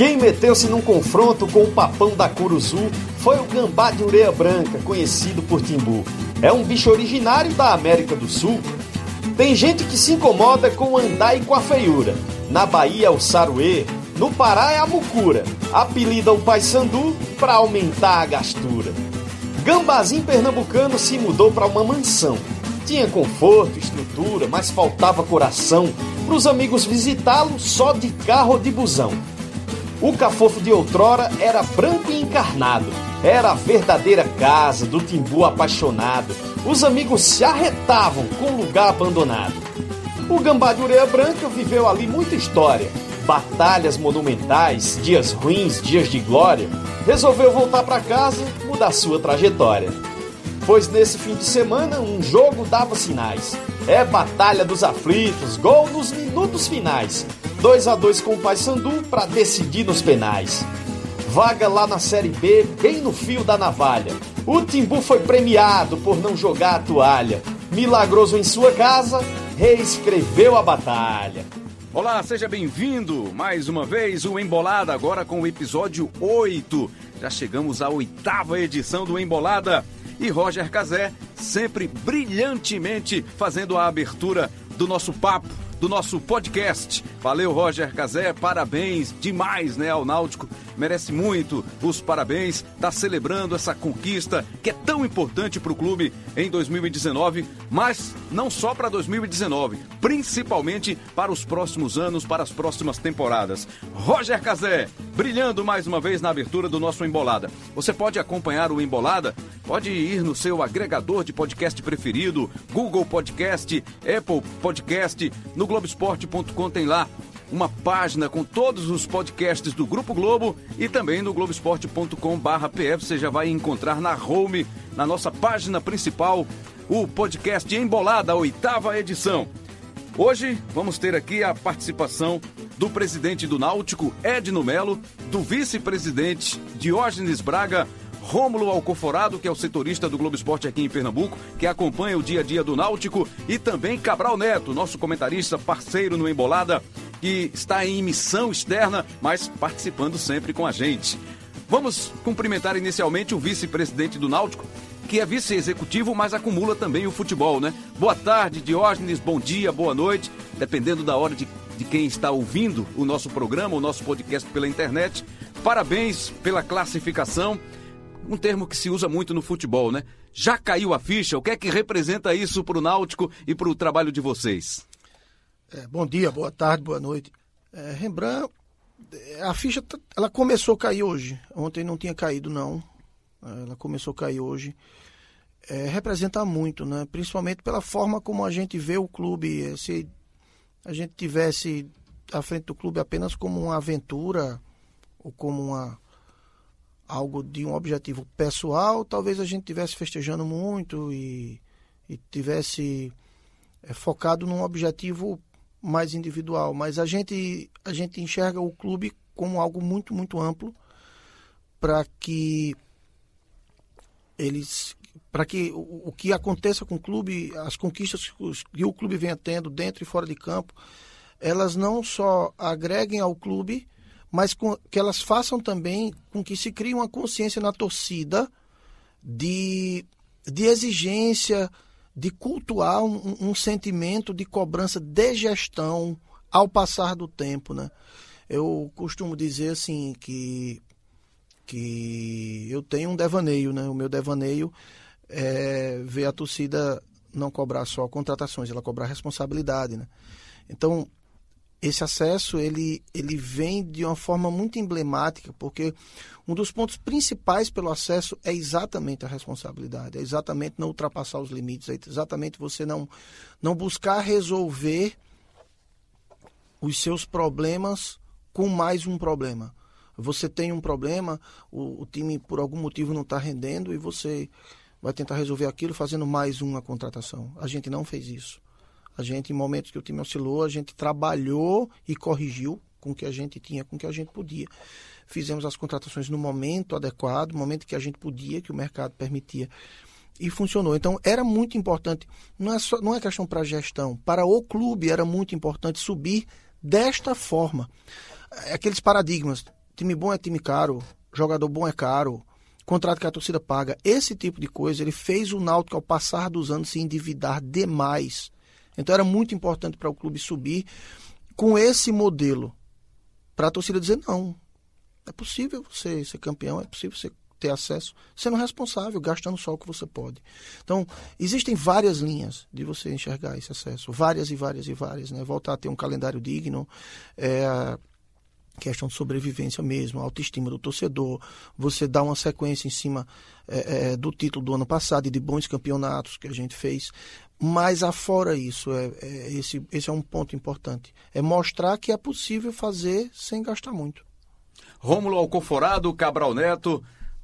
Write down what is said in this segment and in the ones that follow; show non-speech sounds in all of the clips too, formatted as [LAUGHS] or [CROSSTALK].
Quem meteu-se num confronto com o papão da Curuzu foi o gambá de ureia branca, conhecido por Timbu. É um bicho originário da América do Sul. Tem gente que se incomoda com o andar e com a feiura. Na Bahia é o saruê, no Pará é a mucura. Apelida o paisandu para aumentar a gastura. Gambazinho pernambucano se mudou para uma mansão. Tinha conforto, estrutura, mas faltava coração para os amigos visitá-lo só de carro ou de busão. O cafofo de outrora era branco e encarnado. Era a verdadeira casa do timbu apaixonado. Os amigos se arretavam com o lugar abandonado. O gambá de ureia branca viveu ali muita história. Batalhas monumentais, dias ruins, dias de glória. Resolveu voltar para casa, mudar sua trajetória. Pois nesse fim de semana um jogo dava sinais. É batalha dos aflitos, gol nos minutos finais. 2 a 2 com o Paysandu para decidir nos penais. Vaga lá na Série B, bem no fio da navalha. O Timbu foi premiado por não jogar a toalha. Milagroso em sua casa, reescreveu a batalha. Olá, seja bem-vindo mais uma vez o Embolada, agora com o episódio 8. Já chegamos à oitava edição do Embolada. E Roger Cazé, sempre brilhantemente fazendo a abertura do nosso papo do nosso podcast. Valeu, Roger Cazé, parabéns demais, né, ao Náutico. Merece muito os parabéns, tá celebrando essa conquista que é tão importante para o clube em 2019, mas não só para 2019, principalmente para os próximos anos, para as próximas temporadas. Roger Cazé, brilhando mais uma vez na abertura do nosso Embolada. Você pode acompanhar o Embolada, pode ir no seu agregador de podcast preferido, Google Podcast, Apple Podcast, no Globoesporte.com tem lá uma página com todos os podcasts do Grupo Globo e também no globoesporte.com/pf você já vai encontrar na home, na nossa página principal, o podcast Embolada, oitava edição. Hoje vamos ter aqui a participação do presidente do Náutico, Edno Melo, do vice-presidente Diógenes Braga, Rômulo Alcoforado, que é o setorista do Globo Esporte aqui em Pernambuco, que acompanha o dia a dia do Náutico, e também Cabral Neto, nosso comentarista, parceiro no Embolada, que está em missão externa, mas participando sempre com a gente. Vamos cumprimentar inicialmente o vice-presidente do Náutico, que é vice-executivo, mas acumula também o futebol, né? Boa tarde, Diógenes, bom dia, boa noite, dependendo da hora de, de quem está ouvindo o nosso programa, o nosso podcast pela internet. Parabéns pela classificação um termo que se usa muito no futebol, né? Já caiu a ficha? O que é que representa isso para o Náutico e para o trabalho de vocês? É, bom dia, boa tarde, boa noite. É, Rembrandt, é, a ficha ela começou a cair hoje. Ontem não tinha caído, não. Ela começou a cair hoje. É, representa muito, né? Principalmente pela forma como a gente vê o clube. É, se a gente tivesse à frente do clube apenas como uma aventura ou como uma algo de um objetivo pessoal, talvez a gente tivesse festejando muito e, e tivesse é, focado num objetivo mais individual. Mas a gente, a gente enxerga o clube como algo muito, muito amplo para que eles para que o, o, que aconteça com o clube, as conquistas que o clube venha tendo dentro e fora de campo, elas não só agreguem ao clube, mas com, que elas façam também com que se crie uma consciência na torcida de, de exigência, de cultuar um, um, sentimento de cobrança de gestão ao passar do tempo, né? Eu costumo dizer assim que que eu tenho um devaneio, né? O meu devaneio é ver a torcida não cobrar só contratações, ela cobrar responsabilidade, né? Então, esse acesso ele, ele vem de uma forma muito emblemática, porque um dos pontos principais pelo acesso é exatamente a responsabilidade, é exatamente não ultrapassar os limites, é exatamente você não, não buscar resolver os seus problemas com mais um problema. Você tem um problema, o, o time por algum motivo não está rendendo e você vai tentar resolver aquilo fazendo mais uma contratação. A gente não fez isso. A gente, em momentos que o time oscilou, a gente trabalhou e corrigiu com o que a gente tinha, com o que a gente podia. Fizemos as contratações no momento adequado, no momento que a gente podia, que o mercado permitia. E funcionou. Então, era muito importante. Não é, só, não é questão para a gestão. Para o clube, era muito importante subir desta forma. Aqueles paradigmas Time bom é time caro, jogador bom é caro, contrato que a torcida paga. Esse tipo de coisa, ele fez o Náutico, ao passar dos anos, se endividar demais. Então era muito importante para o clube subir com esse modelo. Para a torcida dizer, não, é possível você ser campeão, é possível você ter acesso sendo responsável, gastando só o que você pode. Então, existem várias linhas de você enxergar esse acesso, várias e várias e várias, né? Voltar a ter um calendário digno, é, questão de sobrevivência mesmo, autoestima do torcedor, você dá uma sequência em cima é, é, do título do ano passado e de bons campeonatos que a gente fez. Mas afora isso, é, é, esse, esse é um ponto importante. É mostrar que é possível fazer sem gastar muito. Rômulo Alcoforado, Cabral Neto,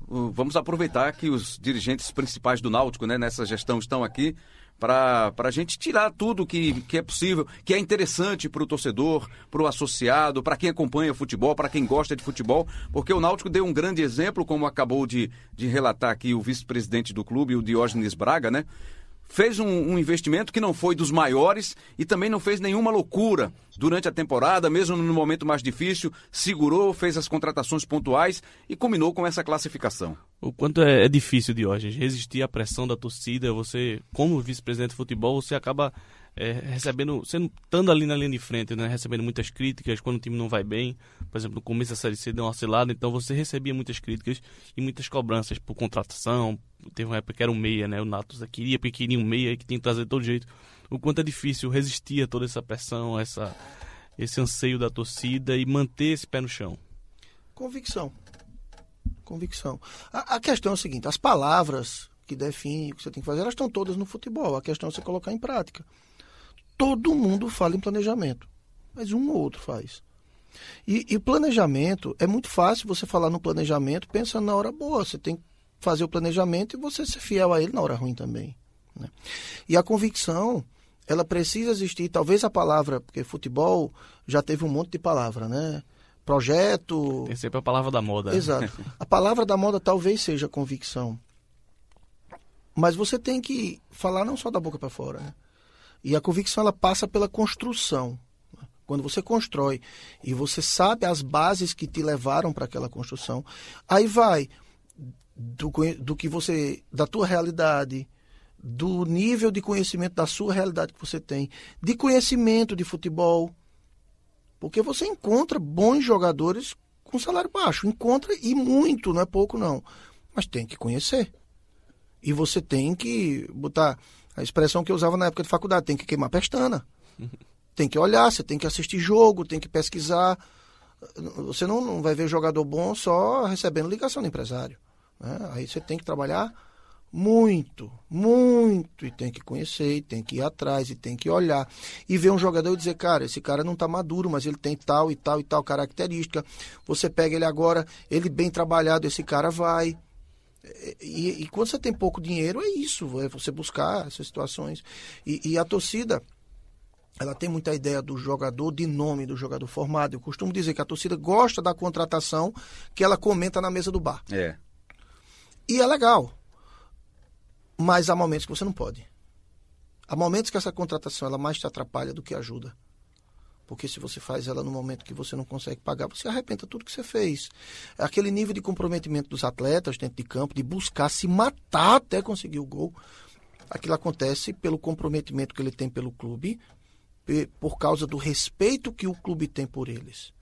vamos aproveitar que os dirigentes principais do Náutico né, nessa gestão estão aqui para a gente tirar tudo que, que é possível, que é interessante para o torcedor, para o associado, para quem acompanha futebol, para quem gosta de futebol, porque o Náutico deu um grande exemplo, como acabou de, de relatar aqui o vice-presidente do clube, o Diógenes Braga, né? Fez um, um, investimento que não foi dos maiores e também não fez nenhuma loucura durante a temporada, mesmo no momento mais difícil, segurou, fez as contratações pontuais e combinou com essa classificação. O quanto é, é difícil de hoje resistir à pressão da torcida, você, como vice-presidente de futebol, você acaba é, recebendo, sendo, estando ali na linha de frente, né, recebendo muitas críticas quando o time não vai bem. Por exemplo, no começo da Série C deu uma oscilada, então você recebia muitas críticas e muitas cobranças por contratação. Teve uma época que era um meia, né? O Natos queria um meia que tinha que trazer de todo jeito. O quanto é difícil resistir a toda essa pressão, essa, esse anseio da torcida e manter esse pé no chão. Convicção. Convicção. A, a questão é o seguinte: as palavras que definem o que você tem que fazer, elas estão todas no futebol. A questão é você colocar em prática todo mundo fala em planejamento, mas um ou outro faz. E, e, planejamento, é muito fácil você falar no planejamento pensando na hora boa. Você tem que fazer o planejamento e você ser fiel a ele na hora ruim também. Né? E a convicção, ela precisa existir. Talvez a palavra, porque futebol já teve um monte de palavra, né? Projeto. Tem sempre a palavra da moda. Exato. [LAUGHS] A palavra da moda talvez seja convicção. Mas você tem que falar não só da boca para fora, né? E a convicção ela passa pela construção. Quando você constrói e você sabe as bases que te levaram para aquela construção, aí vai do, do que você, da tua realidade, do nível de conhecimento da sua realidade que você tem, de conhecimento de futebol, porque você encontra bons jogadores com salário baixo, encontra e muito, não é pouco não, mas tem que conhecer. E você tem que botar a expressão que eu usava na época de faculdade, tem que queimar pestana. Tem que olhar, você tem que assistir jogo, tem que pesquisar. Você não, não vai ver jogador bom só recebendo ligação do empresário. Né? Aí você tem que trabalhar muito, muito, e tem que conhecer, e tem que ir atrás, e tem que olhar. E ver um jogador e dizer, cara, esse cara não está maduro, mas ele tem tal e tal e tal característica. Você pega ele agora, ele bem trabalhado, esse cara vai. E, e, quando você tem pouco dinheiro, é isso, é você buscar essas situações. E, e, a torcida, ela tem muita ideia do jogador, de nome do jogador formado. Eu costumo dizer que a torcida gosta da contratação que ela comenta na mesa do bar. É. E é legal. Mas há momentos que você não pode. Há momentos que essa contratação ela mais te atrapalha do que ajuda. Porque se você faz ela no momento que você não consegue pagar, você arrependa tudo que você fez. Aquele nível de comprometimento dos atletas dentro de campo, de buscar se matar até conseguir o gol, aquilo acontece pelo comprometimento que ele tem pelo clube, por causa do respeito que o clube tem por eles.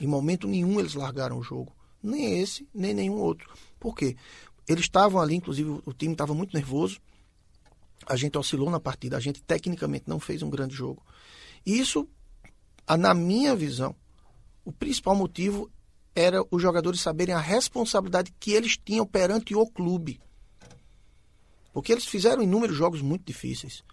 Em momento nenhum eles largaram o jogo. Nem esse, nem nenhum outro. Por quê? Eles estavam ali, inclusive o time estava muito nervoso. A gente oscilou na partida, a gente tecnicamente não fez um grande jogo. E isso na minha visão, o principal motivo era os jogadores saberem a responsabilidade que eles tinham perante o clube. Porque eles fizeram inúmeros jogos muito difíceis.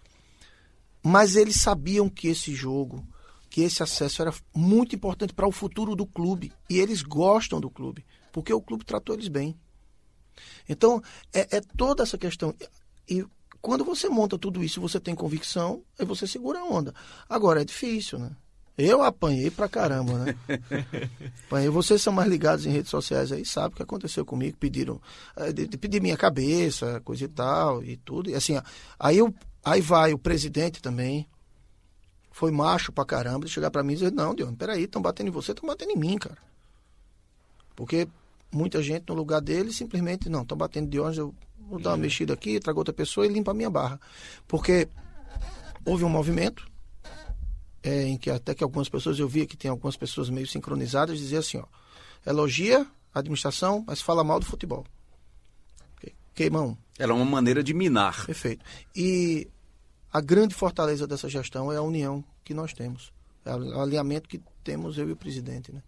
Mas eles sabiam que esse jogo, que esse acesso era muito importante para o futuro do clube. E eles gostam do clube, porque o clube tratou eles bem. Então, é, é toda essa questão. E quando você monta tudo isso, você tem convicção, aí você segura a onda. Agora, é difícil, né? Eu apanhei pra caramba, né? [LAUGHS] apanhei. Vocês são mais ligados em redes sociais aí, sabem o que aconteceu comigo. Pediram, eh, pedir minha cabeça, coisa e tal, e tudo. E assim, aí, eu, aí vai o presidente também, foi macho pra caramba, de chegar pra mim e dizer, não, Dion, peraí, estão batendo em você, estão batendo em mim, cara. Porque muita gente no lugar dele simplesmente, não, estão batendo de onde eu vou dar uma mexida aqui, trago outra pessoa e limpa a minha barra. Porque houve um movimento é, em que até que algumas pessoas, eu via que tem algumas pessoas meio sincronizadas, dizia assim, ó, elogia a administração, mas fala mal do futebol. Queimam. Era uma maneira de minar. Perfeito. E a grande fortaleza dessa gestão é a união que nós temos. É o alinhamento que temos eu e o presidente, né?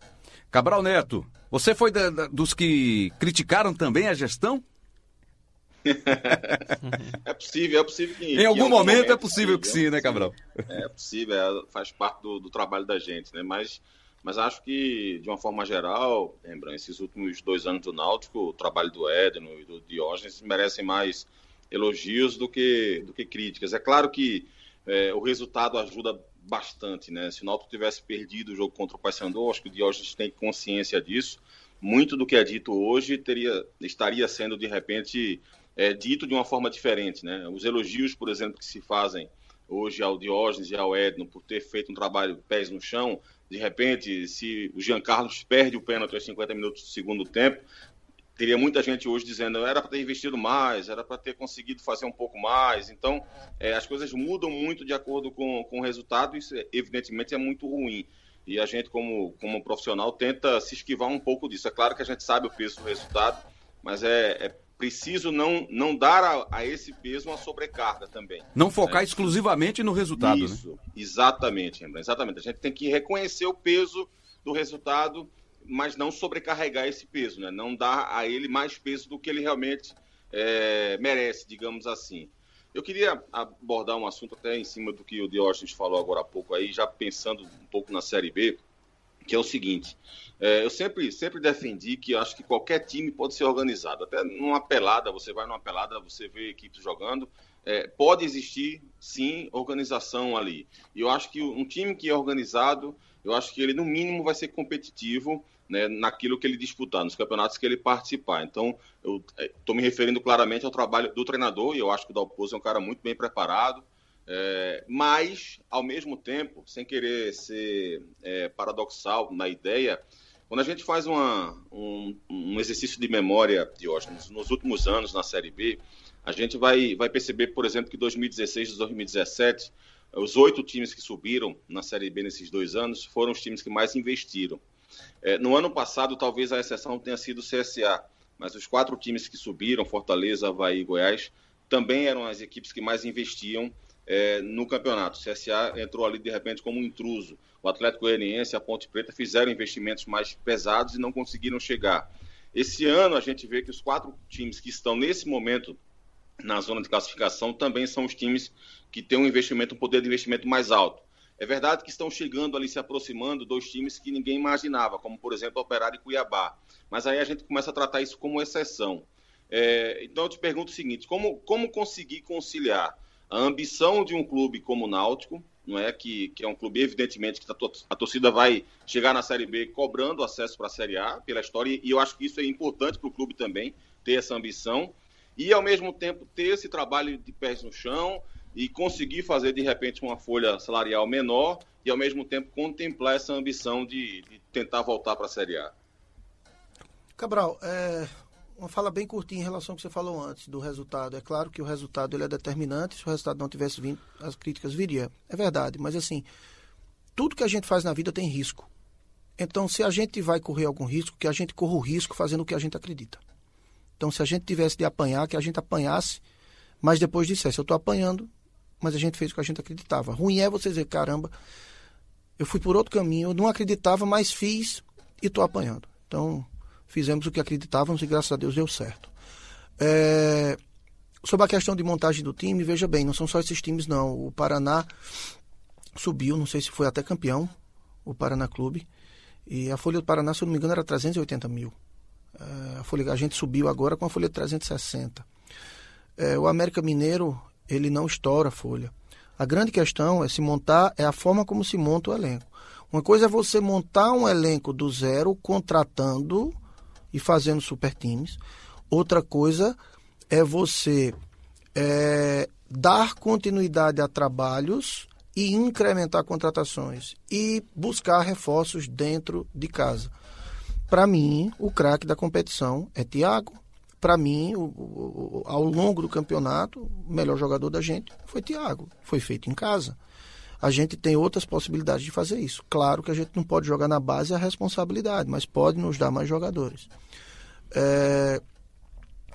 Cabral Neto, você foi da, da, dos que criticaram também a gestão? É possível, é possível que. Em algum, momento, momento, é possível que sim, né, Cabral? É possível, é, faz parte do, do, trabalho da gente, né? Mas, mas acho que, de uma forma geral, lembra, esses últimos dois anos do Náutico, o trabalho do Edno e do Diógenes merecem mais elogios do que, do que críticas. É claro que é, o resultado ajuda bastante, né? Se o Náutico tivesse perdido o jogo contra o Paysandu, acho que o Diógenes tem consciência disso. Muito do que é dito hoje teria, estaria sendo, de repente, é, dito de uma forma diferente. Né? Os elogios, por exemplo, que se fazem hoje ao Diógenes e ao Edno por ter feito um trabalho pés no chão, de repente, se o Jean Carlos perde o pênalti aos 50 minutos do segundo tempo, teria muita gente hoje dizendo era para ter investido mais, era para ter conseguido fazer um pouco mais. Então, é, as coisas mudam muito de acordo com, com o resultado, isso evidentemente é muito ruim. E a gente, como, como profissional, tenta se esquivar um pouco disso. É claro que a gente sabe o peso do resultado, mas é, é preciso não, não dar a, a, esse peso uma sobrecarga também. Não focar né? exclusivamente no resultado. Né? Isso, né? exatamente, exatamente. A gente tem que reconhecer o peso do resultado, mas não sobrecarregar esse peso, né? não dar a ele mais peso do que ele realmente é, merece, digamos assim. Eu queria abordar um assunto até em cima do que o Diógenes falou agora há pouco aí, já pensando um pouco na Série B, que é o seguinte: é, eu sempre, sempre defendi que acho que qualquer time pode ser organizado. Até numa pelada, você vai numa pelada, você vê equipes jogando, é, pode existir sim organização ali. E eu acho que um time que é organizado, eu acho que ele no mínimo vai ser competitivo né, naquilo que ele disputar, nos campeonatos que ele participar. Então, eu estou é, me referindo claramente ao trabalho do treinador, e eu acho que o Dalpozo é um cara muito bem preparado. É, mas, ao mesmo tempo, sem querer ser é, paradoxal na ideia, quando a gente faz uma, um, um, exercício de memória, Diógenes, nos últimos anos na Série B, a gente vai, vai perceber, por exemplo, que 2016 e 2017, os oito times que subiram na Série B nesses dois anos foram os times que mais investiram. É, no ano passado, talvez a exceção tenha sido o CSA, mas os quatro times que subiram, Fortaleza, Havaí e Goiás, também eram as equipes que mais investiam é, no campeonato. O CSA entrou ali de repente como um intruso. O Atlético Goianiense e a Ponte Preta fizeram investimentos mais pesados e não conseguiram chegar. Esse ano a gente vê que os quatro times que estão nesse momento na zona de classificação também são os times que têm um investimento, um poder de investimento mais alto. É verdade que estão chegando ali, se aproximando, dois times que ninguém imaginava, como por exemplo Operário e Cuiabá. Mas aí a gente começa a tratar isso como exceção. É, então eu te pergunto o seguinte: como, como conseguir conciliar a ambição de um clube como o Náutico, não é que, que é um clube evidentemente que a torcida vai chegar na Série B cobrando acesso para a Série A pela história e eu acho que isso é importante para o clube também ter essa ambição e ao mesmo tempo ter esse trabalho de pés no chão e conseguir fazer de repente uma folha salarial menor e ao mesmo tempo contemplar essa ambição de, de tentar voltar para a Série A. Cabral, é, uma fala bem curtinha em relação ao que você falou antes do resultado. É claro que o resultado ele é determinante. Se o resultado não tivesse vindo, as críticas viriam. É verdade, mas assim, tudo que a gente faz na vida tem risco. Então, se a gente vai correr algum risco, que a gente corra o risco fazendo o que a gente acredita. Então, se a gente tivesse de apanhar, que a gente apanhasse, mas depois dissesse, eu estou apanhando, mas a gente fez o que a gente acreditava. Ruim é você dizer, caramba, eu fui por outro caminho, eu não acreditava, mas fiz e estou apanhando. Então, fizemos o que acreditávamos e graças a Deus deu certo. É, sobre a questão de montagem do time, veja bem, não são só esses times não. O Paraná subiu, não sei se foi até campeão, o Paraná Clube. E a folha do Paraná, se eu não me engano, era 380 mil. É, a, folha, a gente subiu agora com a folha de 360. É, o América Mineiro, ele não estoura a folha. A grande questão é se montar, é a forma como se monta o elenco. Uma coisa é você montar um elenco do zero, contratando e fazendo super times. Outra coisa é você é, dar continuidade a trabalhos e incrementar contratações e buscar reforços dentro de casa. Para mim, o craque da competição é Thiago. Para mim, o, o, ao longo do campeonato, o melhor jogador da gente foi Thiago. Foi feito em casa. A gente tem outras possibilidades de fazer isso. Claro que a gente não pode jogar na base a responsabilidade, mas pode nos dar mais jogadores. É,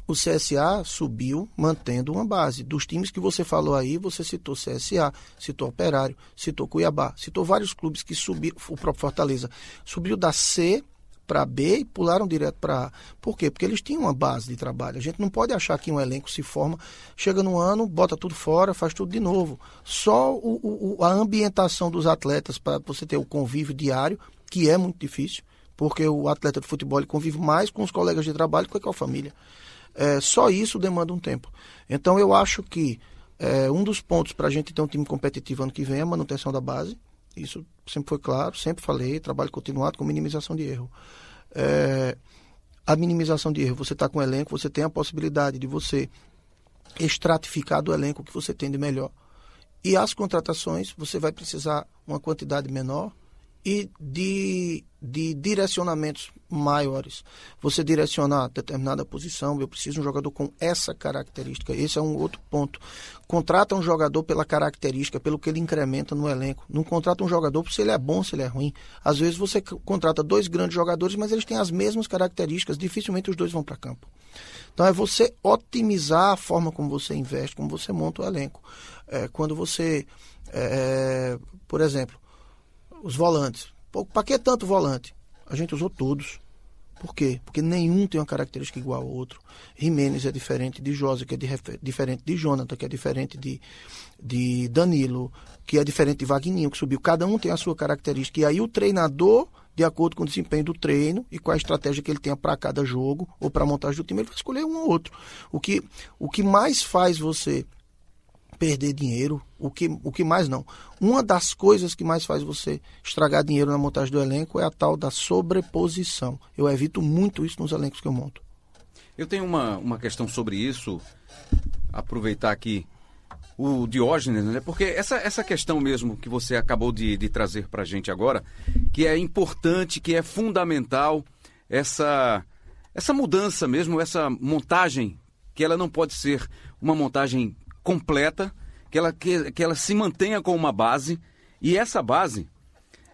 o CSA subiu mantendo uma base. Dos times que você falou aí, você citou CSA, citou Operário, citou Cuiabá, citou vários clubes que subiram, o próprio Fortaleza, subiu da C para B e pularam direto para A. Por quê? Porque eles tinham uma base de trabalho. A gente não pode achar que um elenco se forma, chega no ano, bota tudo fora, faz tudo de novo. Só o, o, a ambientação dos atletas para você ter o convívio diário, que é muito difícil, porque o atleta de futebol convive mais com os colegas de trabalho que com a família. É, só isso demanda um tempo. Então eu acho que é, um dos pontos para a gente ter um time competitivo ano que vem é a manutenção da base. Isso sempre foi claro, sempre falei, trabalho continuado com minimização de erro. É, a minimização de erro, você está com o elenco, você tem a possibilidade de você estratificar do elenco que você tem de melhor. E as contratações, você vai precisar uma quantidade menor e de, de direcionamentos maiores. Você direcionar determinada posição, eu preciso de um jogador com essa característica. Esse é um outro ponto. Contrata um jogador pela característica, pelo que ele incrementa no elenco. Não contrata um jogador se ele é bom, se ele é ruim. Às vezes você contrata dois grandes jogadores, mas eles têm as mesmas características. Dificilmente os dois vão para campo. Então é você otimizar a forma como você investe, como você monta o elenco. É, quando você, é, por exemplo, os volantes. Para que tanto volante? A gente usou todos. Por quê? Porque nenhum tem uma característica igual ao outro. Jimenez é diferente de José, que é de, diferente de Jonathan, que é diferente de, de Danilo, que é diferente de Vagninho, que subiu. Cada um tem a sua característica. E aí o treinador, de acordo com o desempenho do treino e com a estratégia que ele tenha para cada jogo ou para a montagem do time, ele vai escolher um ou outro. O que, o que mais faz você perder dinheiro, o que, o que mais não. Uma das coisas que mais faz você estragar dinheiro na montagem do elenco é a tal da sobreposição. Eu evito muito isso nos elencos que eu monto. Eu tenho uma, uma questão sobre isso, aproveitar aqui o Diógenes, né? porque essa, essa questão mesmo que você acabou de, de trazer para a gente agora, que é importante, que é fundamental, essa, essa mudança mesmo, essa montagem, que ela não pode ser uma montagem completa, que ela, que, que ela se mantenha com uma base, e essa base,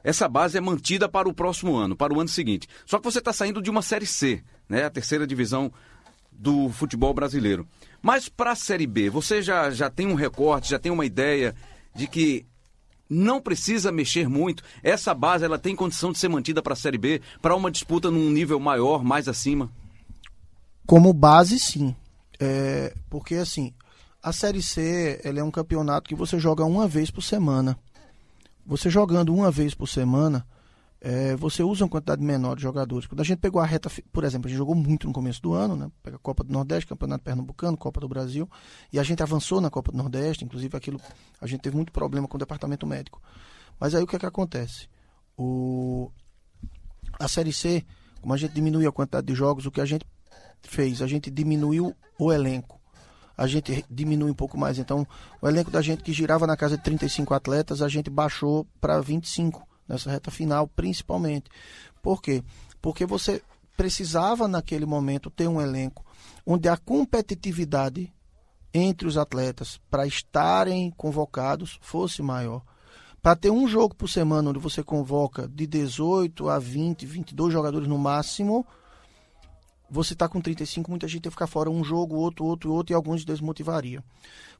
essa base é mantida para o próximo ano, para o ano seguinte. Só que você está saindo de uma Série C, né, a terceira divisão do futebol brasileiro. Mas para a Série B, você já, já tem um recorte, já tem uma ideia de que não precisa mexer muito. Essa base ela tem condição de ser mantida para a Série B, para uma disputa num nível maior, mais acima? Como base, sim. É, porque assim, a Série C é um campeonato que você joga uma vez por semana. Você jogando uma vez por semana, é, você usa uma quantidade menor de jogadores. Quando a gente pegou a reta, por exemplo, a gente jogou muito no começo do ano, né? Pega a Copa do Nordeste, Campeonato Pernambucano, Copa do Brasil, e a gente avançou na Copa do Nordeste, inclusive aquilo, a gente teve muito problema com o departamento médico. Mas aí o que é que acontece? O, a Série C, como a gente diminuiu a quantidade de jogos, o que a gente fez? A gente diminuiu o elenco a gente diminui um pouco mais. Então, o elenco da gente que girava na casa de 35 atletas, a gente baixou para 25 nessa reta final, principalmente. Por quê? Porque você precisava naquele momento ter um elenco onde a competitividade entre os atletas para estarem convocados fosse maior. Para ter um jogo por semana onde você convoca de 18 a 20, 22 jogadores no máximo, você está com 35, muita gente ia ficar fora um jogo, outro, outro, outro, e alguns desmotivariam.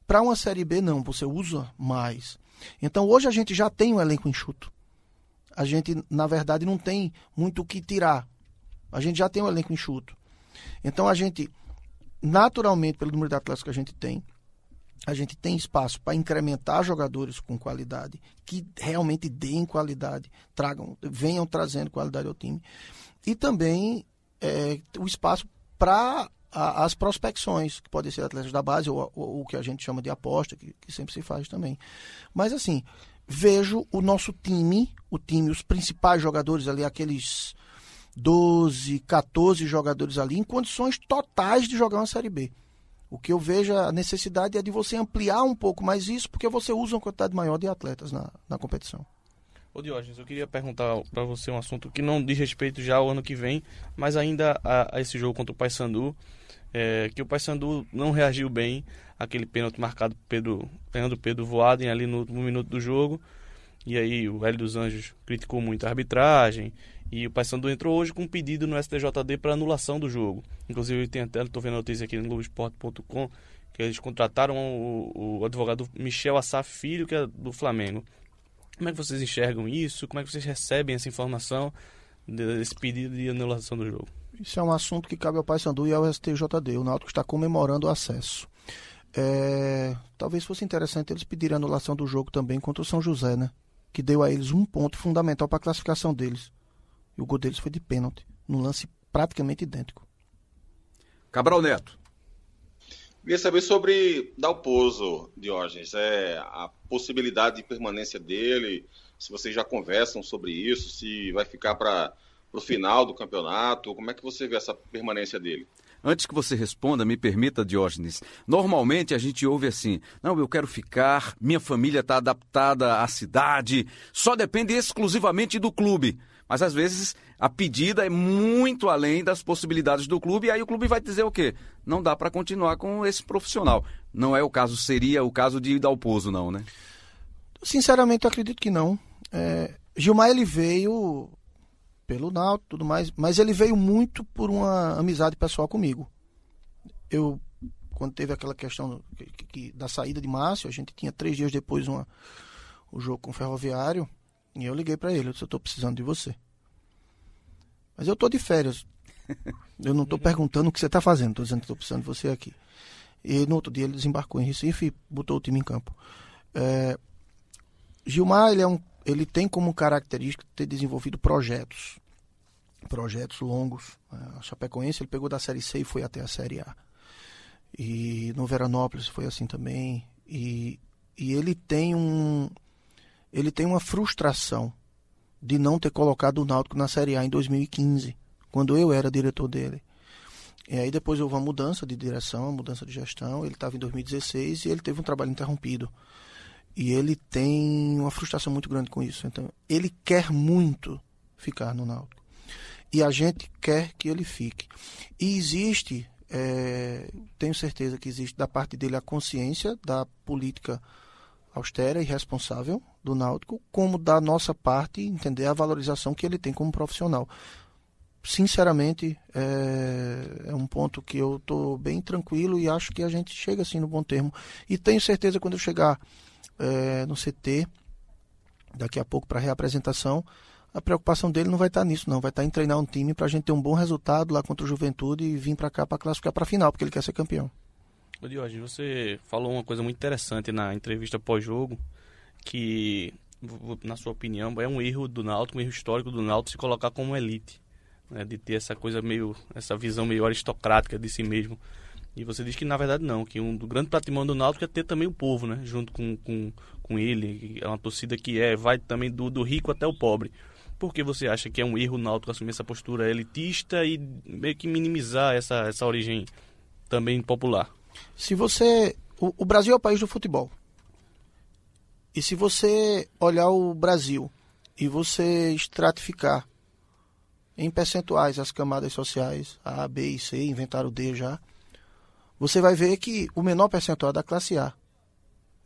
Para uma Série B, não, você usa mais. Então hoje a gente já tem um elenco enxuto. A gente, na verdade, não tem muito o que tirar. A gente já tem um elenco enxuto. Então a gente, naturalmente, pelo número de atletas que a gente tem, a gente tem espaço para incrementar jogadores com qualidade, que realmente deem qualidade, tragam, venham trazendo qualidade ao time. E também é, o espaço para as prospecções, que podem ser atletas da base ou, o que a gente chama de aposta, que, que, sempre se faz também. Mas assim, vejo o nosso time, o time, os principais jogadores ali, aqueles 12, 14 jogadores ali, em condições totais de jogar uma Série B. O que eu vejo a necessidade é de você ampliar um pouco mais isso, porque você usa uma quantidade maior de atletas na, na competição. Ô Diógenes, eu queria perguntar para você um assunto que não diz respeito já ao ano que vem, mas ainda a, a esse jogo contra o Paysandu, é, que o Paysandu não reagiu bem àquele pênalti marcado Pedro, Fernando Pedro Voaden ali no último minuto do jogo. E aí o Hélio dos Anjos criticou muito a arbitragem e o Paysandu entrou hoje com um pedido no STJD para anulação do jogo. Inclusive tem até, estou vendo a notícia aqui no Globoesporte.com que eles contrataram o, o advogado Michel Assaf Filho, que é do Flamengo. Como é que vocês enxergam isso? Como é que vocês recebem essa informação desse pedido de anulação do jogo? Isso é um assunto que cabe ao Paysandu e ao STJD. O Náutico está comemorando o acesso. É, talvez fosse interessante eles pedirem anulação do jogo também contra o São José, né? Que deu a eles um ponto fundamental para a classificação deles. E o gol deles foi de pênalti, num lance praticamente idêntico. Cabral Neto. Queria saber sobre Dalpozo, Diógenes. É, a possibilidade de permanência dele, se vocês já conversam sobre isso, se vai ficar para o final do campeonato, como é que você vê essa permanência dele? Antes que você responda, me permita, Diógenes. Normalmente a gente ouve assim: não, eu quero ficar, minha família está adaptada à cidade, só depende exclusivamente do clube. Mas às vezes a pedida é muito além das possibilidades do clube, e aí o clube vai dizer o quê? Não dá para continuar com esse profissional. Não é o caso, seria o caso de Dalpozo, não, né? Sinceramente, eu acredito que não. É, Gilmar ele veio pelo Náutico tudo mais, mas ele veio muito por uma amizade pessoal comigo. Eu, quando teve aquela questão que, que, da saída de Márcio, a gente tinha três dias depois uma, o jogo com o Ferroviário, e eu liguei para ele, eu disse, eu tô precisando de você. Mas eu tô de férias. Eu não tô perguntando o que você tá fazendo, tô dizendo que tô precisando de você aqui. E no outro dia ele desembarcou em Recife e botou o time em campo. É, Gilmar, ele, é um, ele tem como característica ter desenvolvido projetos. Projetos longos. A Chapecoense ele pegou da Série C e foi até a Série A. E no Veranópolis foi assim também. E, e ele tem um, ele tem uma frustração de não ter colocado o Náutico na Série A em 2015, quando eu era diretor dele. E aí depois houve uma mudança de direção, mudança de gestão, ele estava em 2016 e ele teve um trabalho interrompido. E ele tem uma frustração muito grande com isso. Então, ele quer muito ficar no Náutico. E a gente quer que ele fique. E existe, é, tenho certeza que existe da parte dele a consciência da política austera e responsável do Náutico, como da nossa parte entender a valorização que ele tem como profissional. Sinceramente, é, é um ponto que eu estou bem tranquilo e acho que a gente chega assim no bom termo. E tenho certeza quando eu chegar é, no CT, daqui a pouco para reapresentação, a preocupação dele não vai estar tá nisso, não. Vai estar tá em treinar um time para a gente ter um bom resultado lá contra o Juventude e vir para cá para classificar para a final, porque ele quer ser campeão. Ô Diogo, você falou uma coisa muito interessante na entrevista pós-jogo, que, na sua opinião, é um erro do Náutico, um erro histórico do Náutico se colocar como elite, né, de ter essa coisa meio, essa visão meio aristocrática de si mesmo. E você diz que na verdade não, que um do grande patrimônio do Náutico é ter também o povo, né, junto com, com, com ele, é uma torcida que é, vai também do, do rico até o pobre. Por que você acha que é um erro o Náutico assumir essa postura elitista e meio que minimizar essa, essa origem também popular? Se você. O, o Brasil é o país do futebol. E se você olhar o Brasil e você estratificar em percentuais as camadas sociais, A, B e C, inventaram o D já, você vai ver que o menor percentual é da classe A.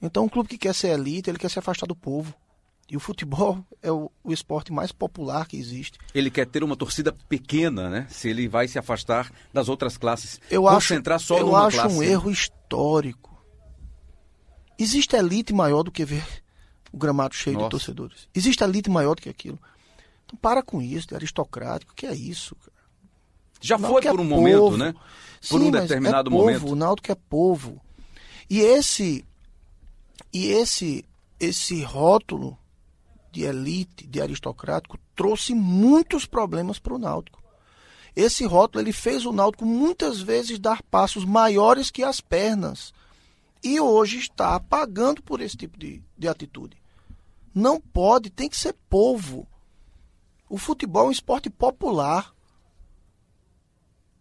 Então, um clube que quer ser elite, ele quer se afastar do povo. E o futebol é o, o, esporte mais popular que existe. Ele quer ter uma torcida pequena, né? Se ele vai se afastar das outras classes. Eu concentrar acho, só eu numa acho classe. um erro histórico. Existe elite maior do que ver o gramado cheio Nossa. de torcedores. Existe elite maior do que aquilo. Então para com isso, de aristocrático. que é isso, cara? Já foi por um é momento, povo. né? Por Sim, um determinado é povo, momento. O Náutico é povo. E esse e esse esse rótulo de elite, de aristocrático, trouxe muitos problemas para o Náutico. Esse rótulo ele fez o Náutico muitas vezes dar passos maiores que as pernas. E hoje está pagando por esse tipo de, de atitude. Não pode, tem que ser povo. O futebol é um esporte popular.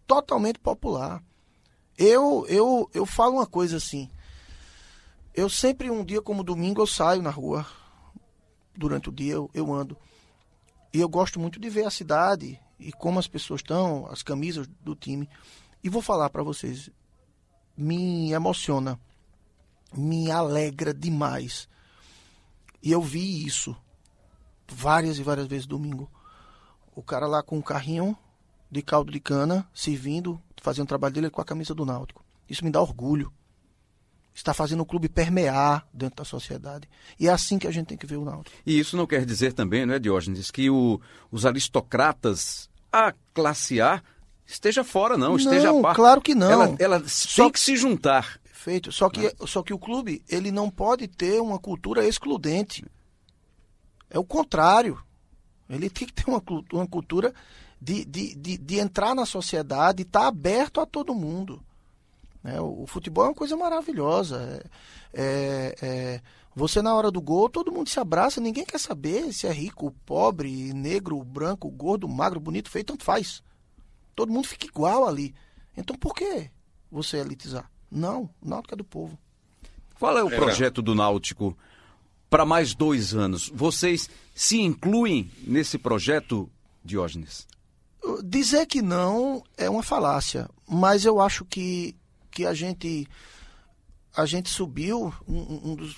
Totalmente popular. Eu, eu, eu falo uma coisa assim. Eu sempre, um dia como domingo, eu saio na rua durante o dia, eu, eu ando. E eu gosto muito de ver a cidade e como as pessoas estão, as camisas do time. E vou falar para vocês, me emociona, me alegra demais. E eu vi isso várias e várias vezes domingo. O cara lá com um carrinho de caldo de cana, servindo, fazendo o trabalho dele com a camisa do Náutico. Isso me dá orgulho. Está fazendo o clube permear dentro da sociedade. E é assim que a gente tem que ver o Náutico. E isso não quer dizer também, não é, Diógenes, que o, os aristocratas, a classe A, esteja fora, não, esteja não, a par. claro que não. Ela, ela Só tem que se juntar. Perfeito. Só que, só que o clube, ele não pode ter uma cultura excludente. É o contrário. Ele tem que ter uma, uma cultura de, de, de, de entrar na sociedade e estar tá aberto a todo mundo. Né? O, o, futebol é uma coisa maravilhosa. É, é, é, você, na hora do gol, todo mundo se abraça, ninguém quer saber se é rico, pobre, negro, branco, gordo, magro, bonito, feio, tanto faz. Todo mundo fica igual ali. Então por que você elitizar? Não, o Náutico é do povo. Qual é o projeto do Náutico para mais dois anos? Vocês se incluem nesse projeto, Diógenes? Dizer que não é uma falácia, mas eu acho que, que a gente a gente subiu um, um dos,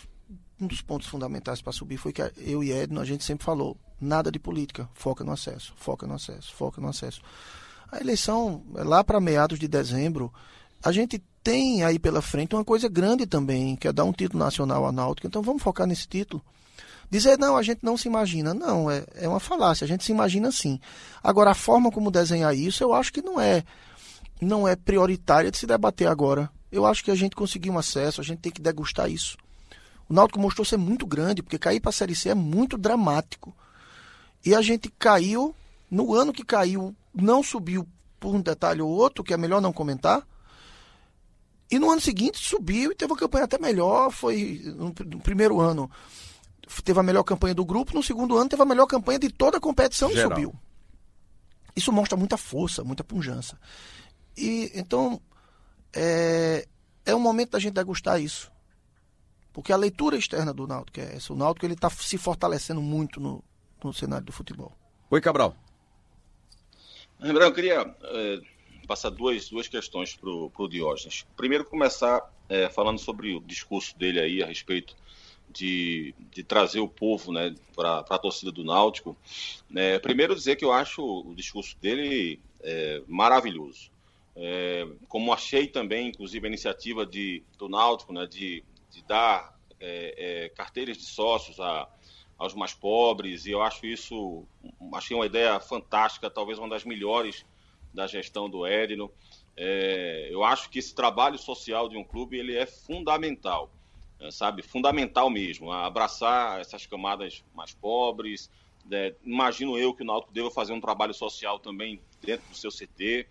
um dos pontos fundamentais para subir foi que eu e Edno a gente sempre falou nada de política, foca no acesso, foca no acesso, foca no acesso. A eleição lá para meados de dezembro, a gente tem aí pela frente uma coisa grande também, que é dar um título nacional à Náutica. Então vamos focar nesse título. Dizer, não, a gente não se imagina. Não, é, é uma falácia, a gente se imagina sim. Agora, a forma como desenhar isso, eu acho que não é, não é prioritária de se debater agora. Eu acho que a gente conseguiu um acesso, a gente tem que degustar isso. O Náutico mostrou ser muito grande, porque cair para a Série C é muito dramático. E a gente caiu, no ano que caiu, não subiu por um detalhe ou outro, que é melhor não comentar. E no ano seguinte subiu e teve uma campanha até melhor. Foi no, primeiro ano teve a melhor campanha do grupo, no segundo ano teve a melhor campanha de toda a competição Geral. e subiu. Isso mostra muita força, muita pujança. E então é, é um momento da gente degustar isso. Porque a leitura externa do Náutico é essa. O Náutico ele está se fortalecendo muito no, no cenário do futebol. Oi, Cabral. Lembrando, eu queria é, passar duas, duas questões para o Diógenes. Primeiro, começar é, falando sobre o discurso dele aí a respeito de, de trazer o povo né, para a torcida do Náutico. É, primeiro dizer que eu acho o discurso dele é, maravilhoso. É, como achei também, inclusive, a iniciativa de, do Náutico né, de, de dar é, é, carteiras de sócios a, aos mais pobres, e eu acho isso, achei uma ideia fantástica, talvez uma das melhores da gestão do Edno. É, eu acho que esse trabalho social de um clube ele é fundamental. É, sabe, fundamental mesmo, abraçar essas camadas mais pobres. É, imagino eu que o Náutico deva fazer um trabalho social também dentro do seu CT,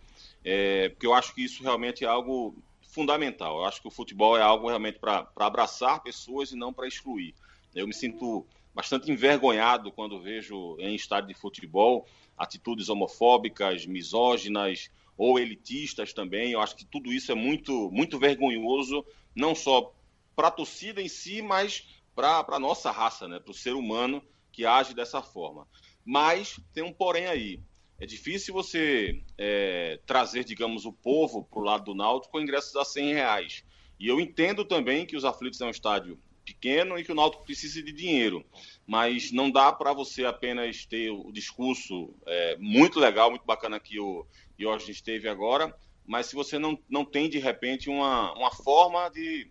é, porque eu acho que isso realmente é algo fundamental. Eu acho que o futebol é algo realmente para abraçar pessoas e não para excluir. Eu me sinto bastante envergonhado quando vejo em estádio de futebol atitudes homofóbicas, misóginas ou elitistas também. Eu acho que tudo isso é muito, muito vergonhoso, não só para a torcida em si, mas para a nossa raça, né? para o ser humano que age dessa forma. Mas tem um porém aí. É difícil você é, trazer, digamos, o povo para o lado do Náutico com ingressos a 100 reais. E eu entendo também que os aflitos é um estádio pequeno e que o Náutico precisa de dinheiro. Mas não dá para você apenas ter o discurso é, muito legal, muito bacana que o Jorge esteve agora, mas se você não, não tem, de repente, uma, uma forma de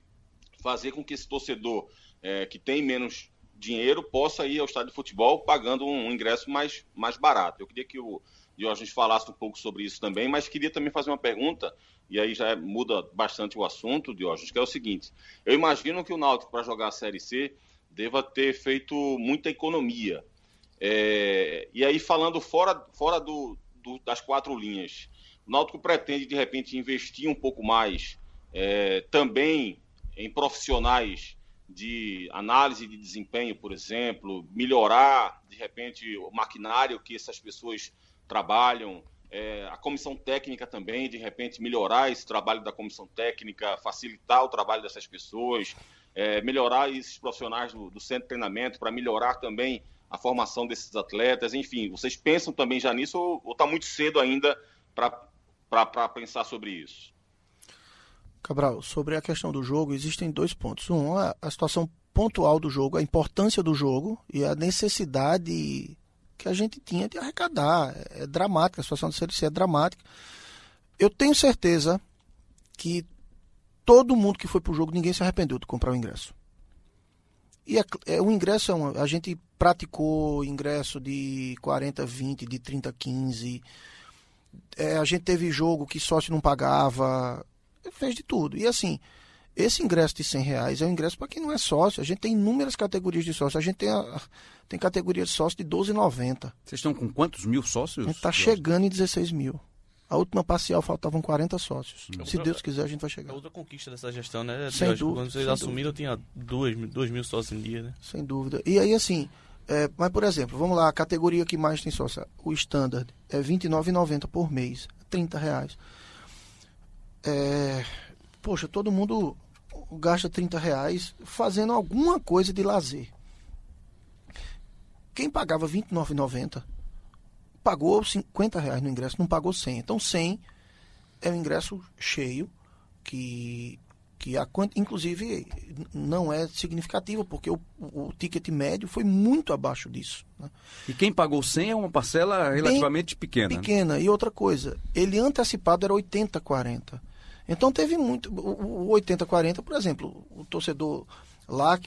fazer com que esse torcedor é, que tem menos dinheiro possa ir ao estádio de futebol pagando um, ingresso mais, mais barato. Eu queria que o Diógenes falasse um pouco sobre isso também, mas queria também fazer uma pergunta, e aí já muda bastante o assunto, Diógenes, que é o seguinte: eu imagino que o Náutico, para jogar a Série C, deva ter feito muita economia. É, e aí, falando fora, fora do, do, das quatro linhas, o Náutico pretende, de repente, investir um pouco mais é, também em profissionais de análise de desempenho, por exemplo, melhorar, de repente, o maquinário que essas pessoas trabalham, é, a comissão técnica também, de repente, melhorar esse trabalho da comissão técnica, facilitar o trabalho dessas pessoas, é, melhorar esses profissionais do, do centro de treinamento, para melhorar também a formação desses atletas? Enfim, vocês pensam também já nisso ou está muito cedo ainda para pensar sobre isso? Cabral, sobre a questão do jogo, existem dois pontos. Um, a, a situação pontual do jogo, a importância do jogo e a necessidade que a gente tinha de arrecadar. É, é dramática, a situação do CLC é dramática. Eu tenho certeza que todo mundo que foi pro jogo, ninguém se arrependeu de comprar o ingresso. E é, é, o ingresso é uma, a gente praticou ingresso de 40, 20, de 30, 15. É, a gente teve jogo que sócio não pagava, fez de tudo. E assim, esse ingresso de 100 reais é um ingresso para quem não é sócio. A gente tem inúmeras categorias de sócio. A gente tem, a, tem categoria de sócio de 12,90. Vocês estão com quantos mil sócios? A gente está chegando em 16 mil. A última parcial faltavam 40 sócios. Outra, Se Deus quiser, a gente vai chegar. Outra conquista dessa gestão, né? Sem dúvida. Quando vocês assumiram, tinha 2 mil, mil sócios em dia, né? Sem dúvida. E aí, assim, é, mas por exemplo, vamos lá, a categoria que mais tem sócio, o standard, é R$29,90 por mês, 30 reais. É, poxa, todo mundo gasta 30 reais fazendo alguma coisa de lazer. Quem pagava R$29,90 pagou 50 reais no ingresso, não pagou 100. Então 100 é um ingresso cheio que que a inclusive não é significativo porque o, o, ticket médio foi muito abaixo disso. Né? E quem pagou 100 é uma parcela relativamente Bem pequena. Né? Pequena. E outra coisa, ele antecipado era 80 40. Então teve muito o, o 80 40, por exemplo, o torcedor lá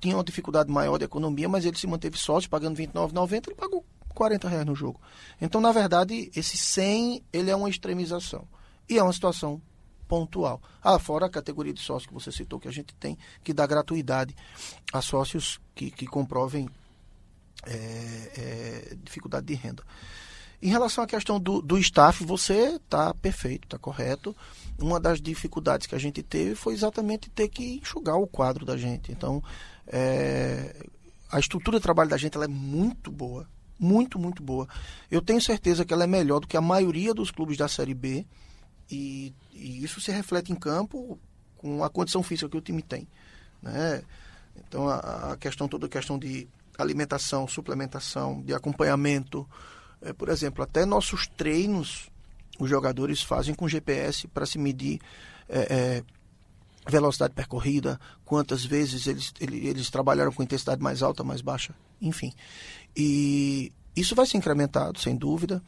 tinha uma dificuldade maior de economia, mas ele se manteve sócio pagando 29,90, ele pagou 40 reais no jogo. Então, na verdade, esse 100 ele é uma extremização. E é uma situação pontual. Ah, fora a categoria de sócio que você citou, que a gente tem, que dá gratuidade a sócios que, que comprovem é, é, dificuldade de renda. Em relação à questão do, do staff, você está perfeito, está correto. Uma das dificuldades que a gente teve foi exatamente ter que enxugar o quadro da gente. Então, é, a estrutura de trabalho da gente é muito boa muito, muito boa. Eu tenho certeza que ela é melhor do que a maioria dos clubes da Série B e, e isso se reflete em campo com a condição física que o time tem. Né? Então, a, a questão toda, a questão de alimentação, suplementação, de acompanhamento. É, por exemplo, até nossos treinos os jogadores fazem com GPS para se medir é, é, velocidade percorrida, quantas vezes eles, eles, eles trabalharam com intensidade mais alta, mais baixa, enfim. E isso vai ser incrementado, sem dúvida.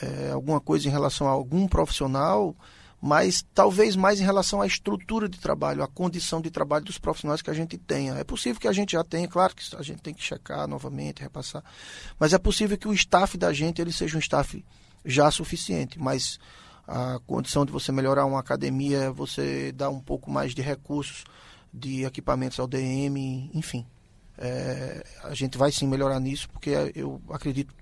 É, alguma coisa em relação a algum profissional, mas talvez mais em relação à estrutura de trabalho, à condição de trabalho dos profissionais que a gente tenha. É possível que a gente já tenha, claro que a gente tem que checar novamente, repassar, mas é possível que o staff da gente ele seja um staff já suficiente, mas a condição de você melhorar uma academia você dar um pouco mais de recursos de equipamentos ao DM, enfim. É, a gente vai sim melhorar nisso, porque eu acredito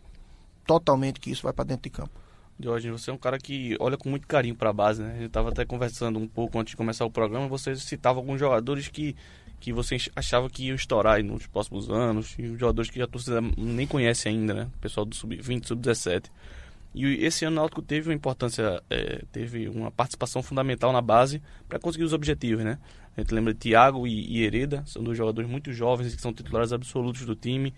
totalmente que isso vai para dentro de campo. Diógenes, você é um cara que olha com muito carinho para a base, né? A gente estava até conversando um pouco antes de começar o programa, você citava alguns jogadores que, que você achava que iam estourar nos próximos anos, e jogadores que a torcida nem conhece ainda, né? O pessoal do sub-20, sub-17. E esse ano o Náutico teve uma importância, é, teve uma participação fundamental na base para conseguir os objetivos, né? A gente lembra de Thiago e, e Hereda, são dois jogadores muito jovens que são titulares absolutos do time.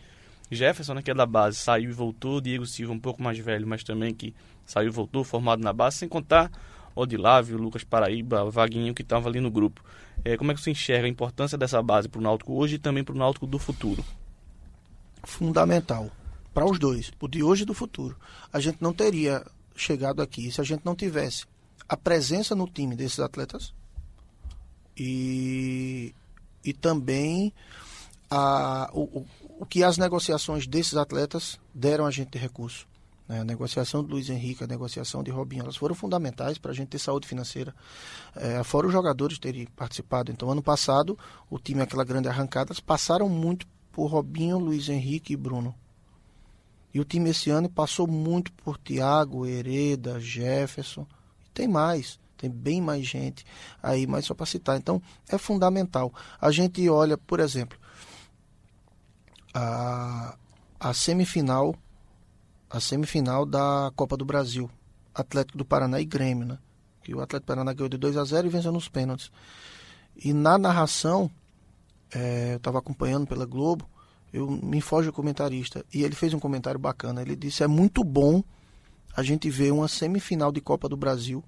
Jefferson, né, que é da base, saiu e voltou. Diego Silva, um pouco mais velho, mas também que saiu e voltou, formado na base, sem contar Odilávio, Lucas Paraíba, Vaguinho, que estava ali no grupo. É, como é que você enxerga a importância dessa base para o Náutico hoje e também para o Náutico do futuro? Fundamental para os dois, o de hoje e do futuro. A gente não teria chegado aqui se a gente não tivesse a presença no time desses atletas e, e também a, o, o que as negociações desses atletas deram a gente de recurso. Né? A negociação do Luiz Henrique, a negociação de Robinho, elas foram fundamentais para a gente ter saúde financeira. É, fora os jogadores terem participado. Então, ano passado, o time, aquela grande arrancada, passaram muito por Robinho, Luiz Henrique e Bruno. E o time esse ano passou muito por Thiago, Hereda, Jefferson. Tem mais, tem bem mais gente aí, mas só para citar. Então, é fundamental. A gente olha, por exemplo, a, a semifinal a semifinal da Copa do Brasil. Atlético do Paraná e Grêmio, né? Que o Atlético do Paraná ganhou de 2 a 0 e venceu nos pênaltis. E na narração, é, eu estava acompanhando pela Globo, eu me foge o comentarista, e ele fez um comentário bacana. Ele disse: é muito bom a gente ver uma semifinal de Copa do Brasil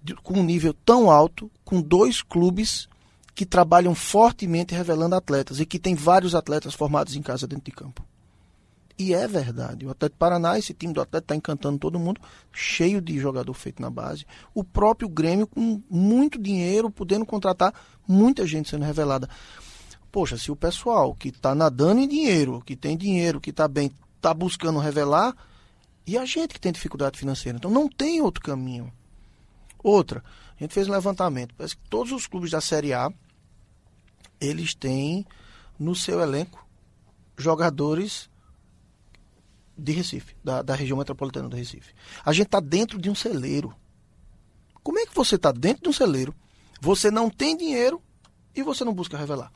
de, com um nível tão alto, com dois clubes que trabalham fortemente revelando atletas e que tem vários atletas formados em casa dentro de campo. E é verdade. O Atlético Paraná, esse time do Atlético está encantando todo mundo, cheio de jogador feito na base. O próprio Grêmio com muito dinheiro, podendo contratar muita gente sendo revelada. Poxa, se o pessoal que está nadando em dinheiro, que tem dinheiro, que está bem, está buscando revelar, e a gente que tem dificuldade financeira. Então não tem outro caminho. Outra, a gente fez um levantamento. Parece que todos os clubes da Série A, eles têm no seu elenco jogadores de Recife, da, da região metropolitana do Recife. A gente está dentro de um celeiro. Como é que você está dentro de um celeiro, você não tem dinheiro e você não busca revelar?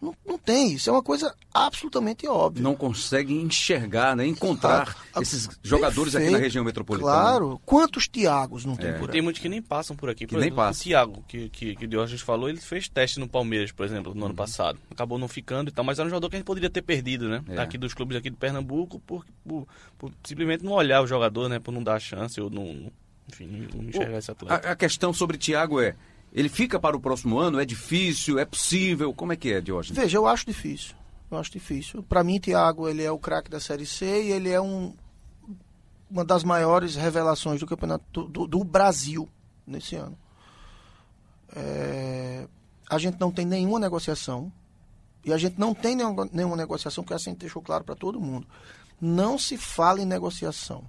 Não, não tem, isso é uma coisa absolutamente óbvia. Não consegue enxergar, né? encontrar ah, esses jogadores perfeito, aqui na região metropolitana. Claro, quantos Tiagos não tem é. por aí? Tem muitos que nem passam por aqui. Por que exemplo, nem passam. O Thiago, que, que, que o gente falou, ele fez teste no Palmeiras, por exemplo, no uhum. ano passado. Acabou não ficando e tal, mas era um jogador que a gente poderia ter perdido, né? É. Aqui dos clubes aqui de Pernambuco, por, por, por, simplesmente não olhar o jogador, né? Por não dar chance ou não, enfim, não enxergar o, esse atleta. A, a questão sobre Thiago é, ele fica para o próximo ano? É difícil? É possível? Como é que é, Diógenes? Veja, eu acho difícil. Eu acho difícil. Para mim, Thiago, ele é o craque da Série C e ele é um, uma das maiores revelações do campeonato do, do Brasil nesse ano. É, a gente não tem nenhuma negociação e a gente não tem nenhuma, negociação, porque assim deixou claro para todo mundo. Não se fala em negociação.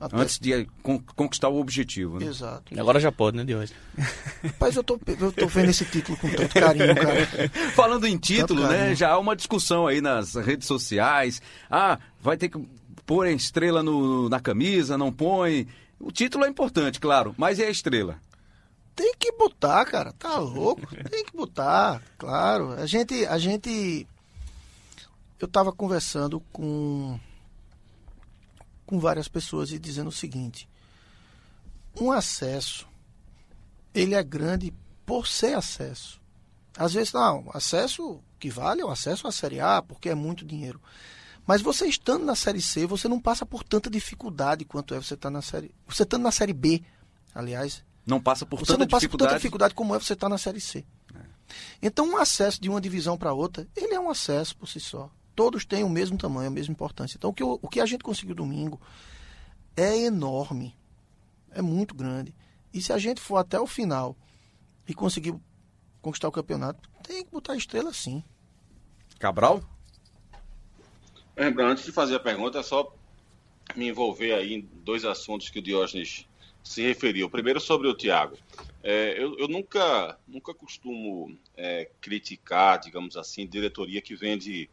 Até... Antes de conquistar o objetivo, né? Exato. Agora já pode, né, de hoje. [LAUGHS] Mas eu tô, eu tô vendo esse título com tanto carinho, cara. [LAUGHS] Falando em título, né? Já há uma discussão aí nas redes sociais. Ah, vai ter que pôr a estrela no, na camisa, não põe. O título é importante, claro, mas e a estrela? Tem que botar, cara. Tá louco? Tem que botar, claro. A gente, a gente... Eu tava conversando com com várias pessoas e dizendo o seguinte: um acesso ele é grande por ser acesso. Às vezes não, acesso que vale é o acesso à Série A, porque é muito dinheiro. Mas você estando na Série C, você não passa por tanta dificuldade quanto é você estar tá na Série. Você estando na Série B, aliás. Não passa por você tanta não passa por tanta dificuldade como é você estar tá na Série C. É. Então, um acesso de uma divisão para outra, ele é um acesso por si só todos têm o mesmo tamanho, a mesma importância. Então, o que, o que a gente conseguiu domingo é enorme, é muito grande. E se a gente for até o final e conseguir conquistar o campeonato, tem que botar a estrela sim. Cabral? É, antes de fazer a pergunta, é só me envolver aí em dois assuntos que o Diógenes se referiu. Primeiro sobre o Thiago. É, eu, eu, nunca, nunca costumo é, criticar, digamos assim, diretoria que vende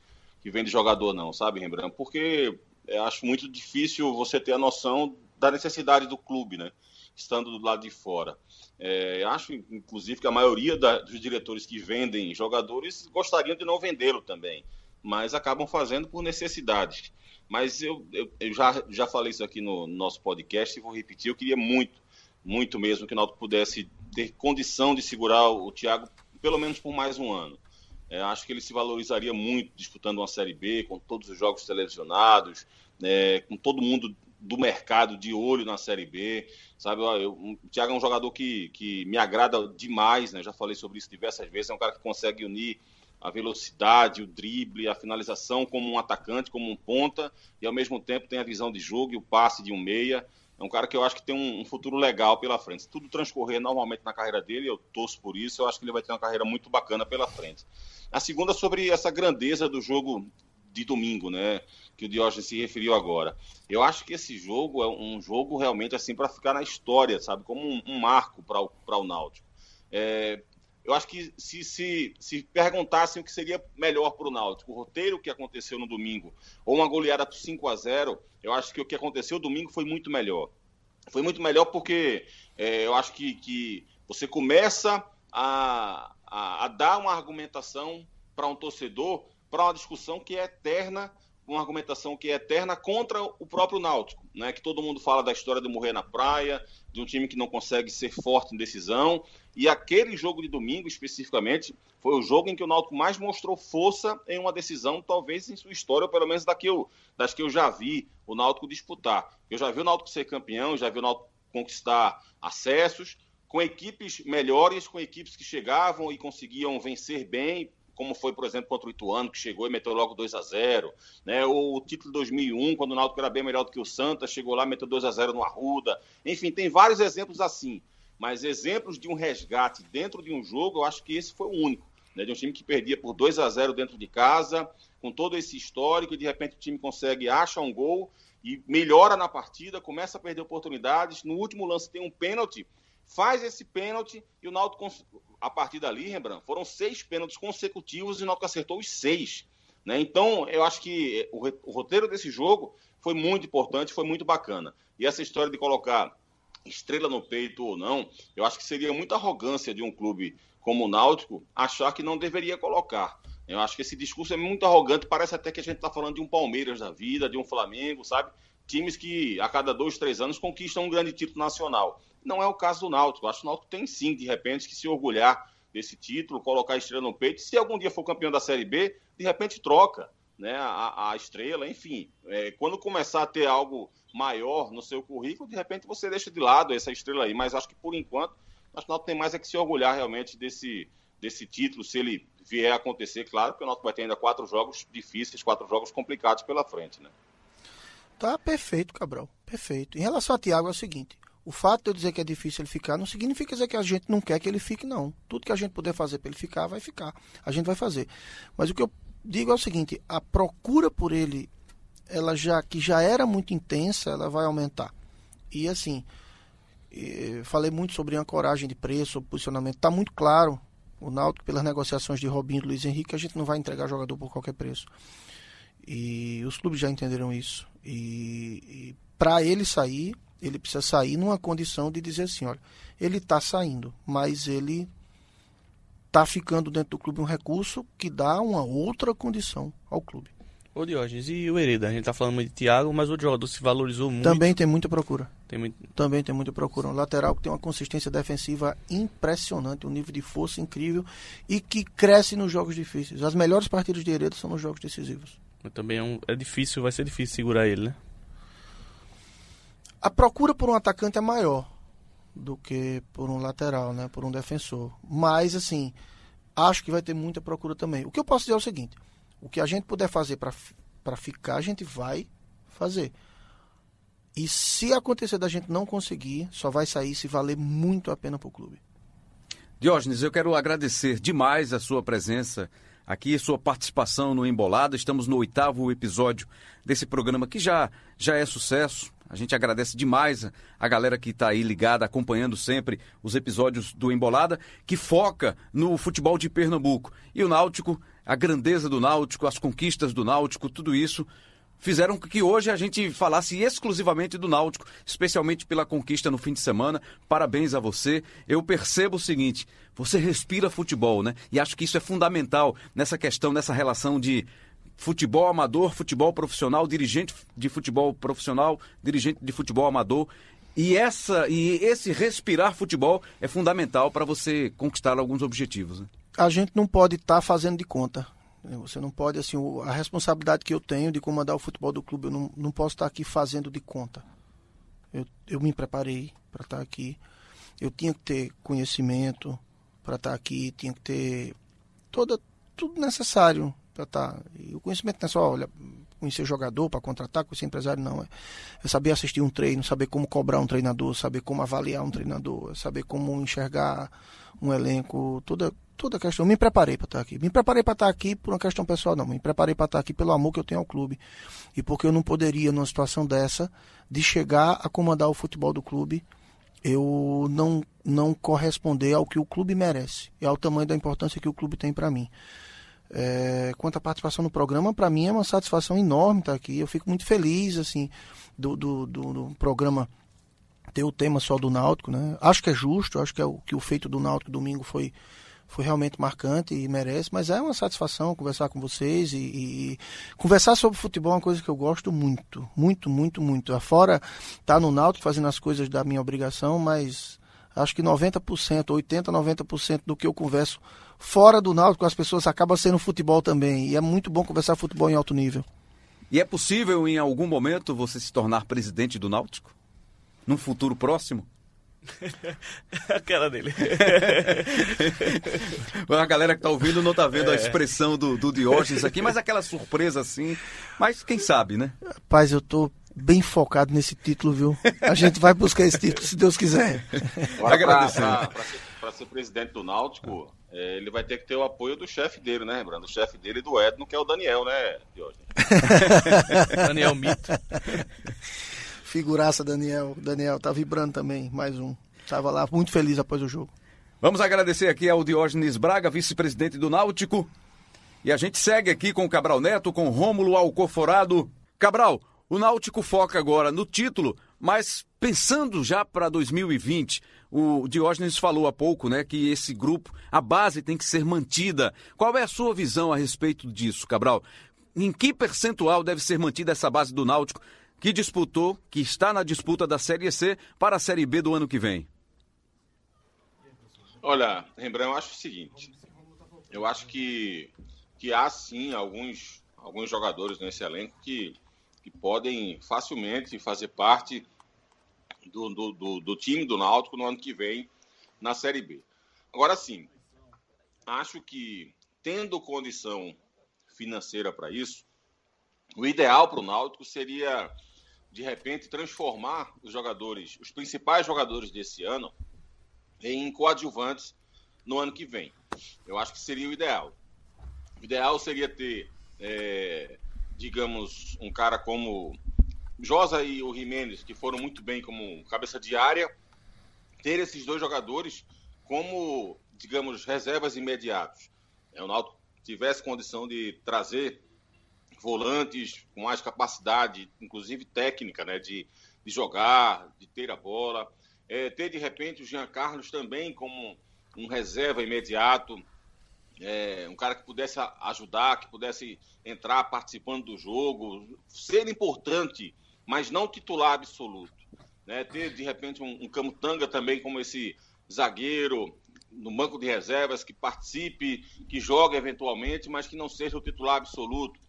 que vem de jogador, não, sabe, Rembrandt? Porque acho muito difícil você ter a noção da necessidade do clube, né? Estando do lado de fora. É, acho, inclusive, que a maioria da, dos diretores que vendem jogadores gostariam de não vendê-lo também, mas acabam fazendo por necessidade. Mas eu, eu, eu, já, já falei isso aqui no, no nosso podcast e vou repetir. Eu queria muito, muito mesmo que o Náutico pudesse ter condição de segurar o, o Thiago pelo menos por mais um ano. É, acho que ele se valorizaria muito disputando uma Série B, com todos os jogos televisionados, né, com todo mundo do mercado de olho na Série B, sabe? Eu, o Thiago é um jogador que, que me agrada demais, né? Já falei sobre isso diversas vezes. É um cara que consegue unir a velocidade, o drible, a finalização como um atacante, como um ponta, e ao mesmo tempo tem a visão de jogo e o passe de um meia. É um cara que eu acho que tem um, um, futuro legal pela frente. Se tudo transcorrer normalmente na carreira dele, eu torço por isso, eu acho que ele vai ter uma carreira muito bacana pela frente. A segunda sobre essa grandeza do jogo de domingo, né? Que o Diógenes se referiu agora. Eu acho que esse jogo é um jogo realmente assim para ficar na história, sabe? Como um, um marco para o, o Náutico. É, eu acho que se, se, se perguntassem o que seria melhor para o Náutico, o roteiro que aconteceu no domingo, ou uma goleada por 5 a 0 eu acho que o que aconteceu domingo foi muito melhor. Foi muito melhor porque é, eu acho que, que você começa a, a, a dar uma argumentação para um torcedor, para uma discussão que é eterna uma argumentação que é eterna contra o próprio Náutico, né? Que todo mundo fala da história de morrer na praia, de um time que não consegue ser forte em decisão. E aquele jogo de domingo, especificamente, foi o jogo em que o Náutico mais mostrou força em uma decisão, talvez em sua história, ou pelo menos da que eu, das que eu já vi o Náutico disputar. Eu já vi o Náutico ser campeão, já vi o Náutico conquistar acessos, com equipes melhores, com equipes que chegavam e conseguiam vencer bem, como foi, por exemplo, contra o Ituano, que chegou e meteu logo 2 a 0 né? O título 2001, quando o Náutico era bem melhor do que o Santa, chegou lá e meteu 2 a 0 no Arruda. Enfim, tem vários exemplos assim. Mas exemplos de um resgate dentro de um jogo, eu acho que esse foi o único. Né? De um time que perdia por 2 a 0 dentro de casa, com todo esse histórico, e de repente o time consegue, acha um gol e melhora na partida, começa a perder oportunidades. No último lance tem um pênalti, faz esse pênalti e o Náutico, a partir dali, Rembrandt, foram seis pênaltis consecutivos e o Náutico acertou os seis. Né? Então, eu acho que o, o roteiro desse jogo foi muito importante, foi muito bacana. E essa história de colocar estrela no peito ou não, eu acho que seria muita arrogância de um clube como o Náutico achar que não deveria colocar. Eu acho que esse discurso é muito arrogante, parece até que a gente está falando de um Palmeiras da vida, de um Flamengo, sabe? Times que a cada dois, três anos conquistam um grande título nacional. Não é o caso do Náutico. Acho que o Náutico tem sim, de repente, que se orgulhar desse título, colocar a estrela no peito. Se algum dia for campeão da Série B, de repente troca né, a, a estrela, enfim. É, quando começar a ter algo maior no seu currículo, de repente você deixa de lado essa estrela aí. Mas acho que por enquanto, acho que o Náutico tem mais é que se orgulhar realmente desse, desse título, se ele vier a acontecer, claro, porque o Náutico vai ter ainda quatro jogos difíceis, quatro jogos complicados pela frente, né? Tá perfeito, Cabral, perfeito. Em relação a Thiago é o seguinte, o fato de eu dizer que é difícil ele ficar não significa dizer que a gente não quer que ele fique, não. Tudo que a gente puder fazer para ele ficar, vai ficar. A gente vai fazer. Mas o que eu digo é o seguinte, a procura por ele, ela já que já era muito intensa, ela vai aumentar. E assim, falei muito sobre ancoragem de preço, sobre posicionamento. Está muito claro o Náutico, pelas negociações de Robinho e Luiz Henrique, a gente não vai entregar jogador por qualquer preço. E os clubes já entenderam isso. E, e para ele sair, ele precisa sair numa condição de dizer assim, olha, ele está saindo, mas ele está ficando dentro do clube um recurso que dá uma outra condição ao clube. Ô Diógenes, e o Hereda? A gente tá falando de Thiago, mas o jogador se valorizou muito. Também tem muita procura. Tem muito... Também tem muita procura. Um lateral que tem uma consistência defensiva impressionante, um nível de força incrível e que cresce nos jogos difíceis. As melhores partidas de Hereda são nos jogos decisivos. Mas também é, um, é difícil, vai ser difícil segurar ele, né? A procura por um atacante é maior do que por um lateral, né? Por um defensor. Mas, assim, acho que vai ter muita procura também. O que eu posso dizer é o seguinte o que a gente puder fazer para ficar, a gente vai fazer. E se acontecer da gente não conseguir, só vai sair se valer muito a pena para o clube. Diógenes, eu quero agradecer demais a sua presença aqui, sua participação no Embolada. Estamos no oitavo episódio desse programa que já, já é sucesso. A gente agradece demais a galera que está aí ligada, acompanhando sempre os episódios do Embolada, que foca no futebol de Pernambuco. E o Náutico a grandeza do Náutico, as conquistas do Náutico, tudo isso fizeram que hoje a gente falasse exclusivamente do Náutico, especialmente pela conquista no fim de semana. Parabéns a você. Eu percebo o seguinte: você respira futebol, né? E acho que isso é fundamental nessa questão, nessa relação de futebol amador, futebol profissional, dirigente de futebol profissional, dirigente de futebol amador. E, essa, e esse respirar futebol é fundamental para você conquistar alguns objetivos. Né? a gente não pode estar tá fazendo de conta. Você não pode, assim, a responsabilidade que eu tenho de comandar o futebol do clube, eu não, não posso estar aqui fazendo de conta. Eu, eu me preparei para estar aqui. Eu tinha que ter conhecimento para estar aqui, tinha que ter toda, tudo necessário para estar. E o conhecimento não é só, olha, conhecer jogador para contratar, conhecer empresário, não. É, é, saber assistir um treino, saber como cobrar um treinador, saber como avaliar um treinador, é saber como enxergar um elenco, toda, toda a questão. Me preparei para estar aqui. Me preparei para estar aqui por uma questão pessoal, não. Me preparei para estar aqui pelo amor que eu tenho ao clube. E porque eu não poderia, numa situação dessa, de chegar a comandar o futebol do clube, eu não, não corresponder ao que o clube merece e ao tamanho da importância que o clube tem para mim. É, quanto à participação no programa, para mim é uma satisfação enorme estar aqui. Eu fico muito feliz assim do, do, do, do programa ter o tema só do Náutico, né? Acho que é justo, acho que é o que o feito do Náutico domingo foi foi realmente marcante e merece, mas é uma satisfação conversar com vocês e, e, conversar sobre futebol é uma coisa que eu gosto muito, muito, muito, muito. Afora tá no Náutico fazendo as coisas da minha obrigação, mas acho que 90%, 80, 90% do que eu converso fora do Náutico com as pessoas acaba sendo futebol também, e é muito bom conversar futebol em alto nível. E é possível em algum momento você se tornar presidente do Náutico? Num futuro próximo? [LAUGHS] a cara dele. [LAUGHS] a galera que tá ouvindo não tá vendo é. a expressão do, do Diógenes aqui, mas aquela surpresa assim. Mas quem sabe, né? Rapaz, eu tô bem focado nesse título, viu? A gente vai buscar esse título, se Deus quiser. Agradecendo. Para ser presidente do Náutico, é, ele vai ter que ter o apoio do chefe dele, né, lembrando? O chefe dele do Edno, que é o Daniel, né, Diógenes? [LAUGHS] Daniel Mito. Figuraça, Daniel. Daniel tá vibrando também, mais um. Tava lá muito feliz após o jogo. Vamos agradecer aqui ao Diógenes Braga, vice-presidente do Náutico. E a gente segue aqui com o Cabral Neto, com Rômulo Alcoforado. Cabral, o Náutico foca agora no título, mas pensando já para 2020, o Diógenes falou há pouco, né, que esse grupo, a base tem que ser mantida. Qual é a sua visão a respeito disso, Cabral? Em que percentual deve ser mantida essa base do Náutico que disputou, que está na disputa da Série C para a Série B do ano que vem? Olha, Rembrandt, eu acho o seguinte. Eu acho que, que há sim alguns, alguns jogadores nesse elenco que, que podem facilmente fazer parte do, do, do, do time do Náutico no ano que vem na Série B. Agora sim, acho que tendo condição financeira para isso, o ideal para o Náutico seria de repente, transformar os jogadores, os principais jogadores desse ano, em coadjuvantes no ano que vem. Eu acho que seria o ideal. O ideal seria ter, é, digamos, um cara como Josa e o Jimenez, que foram muito bem como cabeça de área, ter esses dois jogadores como, digamos, reservas imediatos. É, o Náutico tivesse condição de trazer volantes com mais capacidade, inclusive técnica, né, de, de jogar, de ter a bola. É, ter de repente o Jean Carlos também como um reserva imediato, é, um cara que pudesse ajudar, que pudesse entrar participando do jogo, ser importante, mas não titular absoluto. Né? Ter de repente um, um Camutanga também como esse zagueiro no banco de reservas que participe, que jogue eventualmente, mas que não seja o titular absoluto.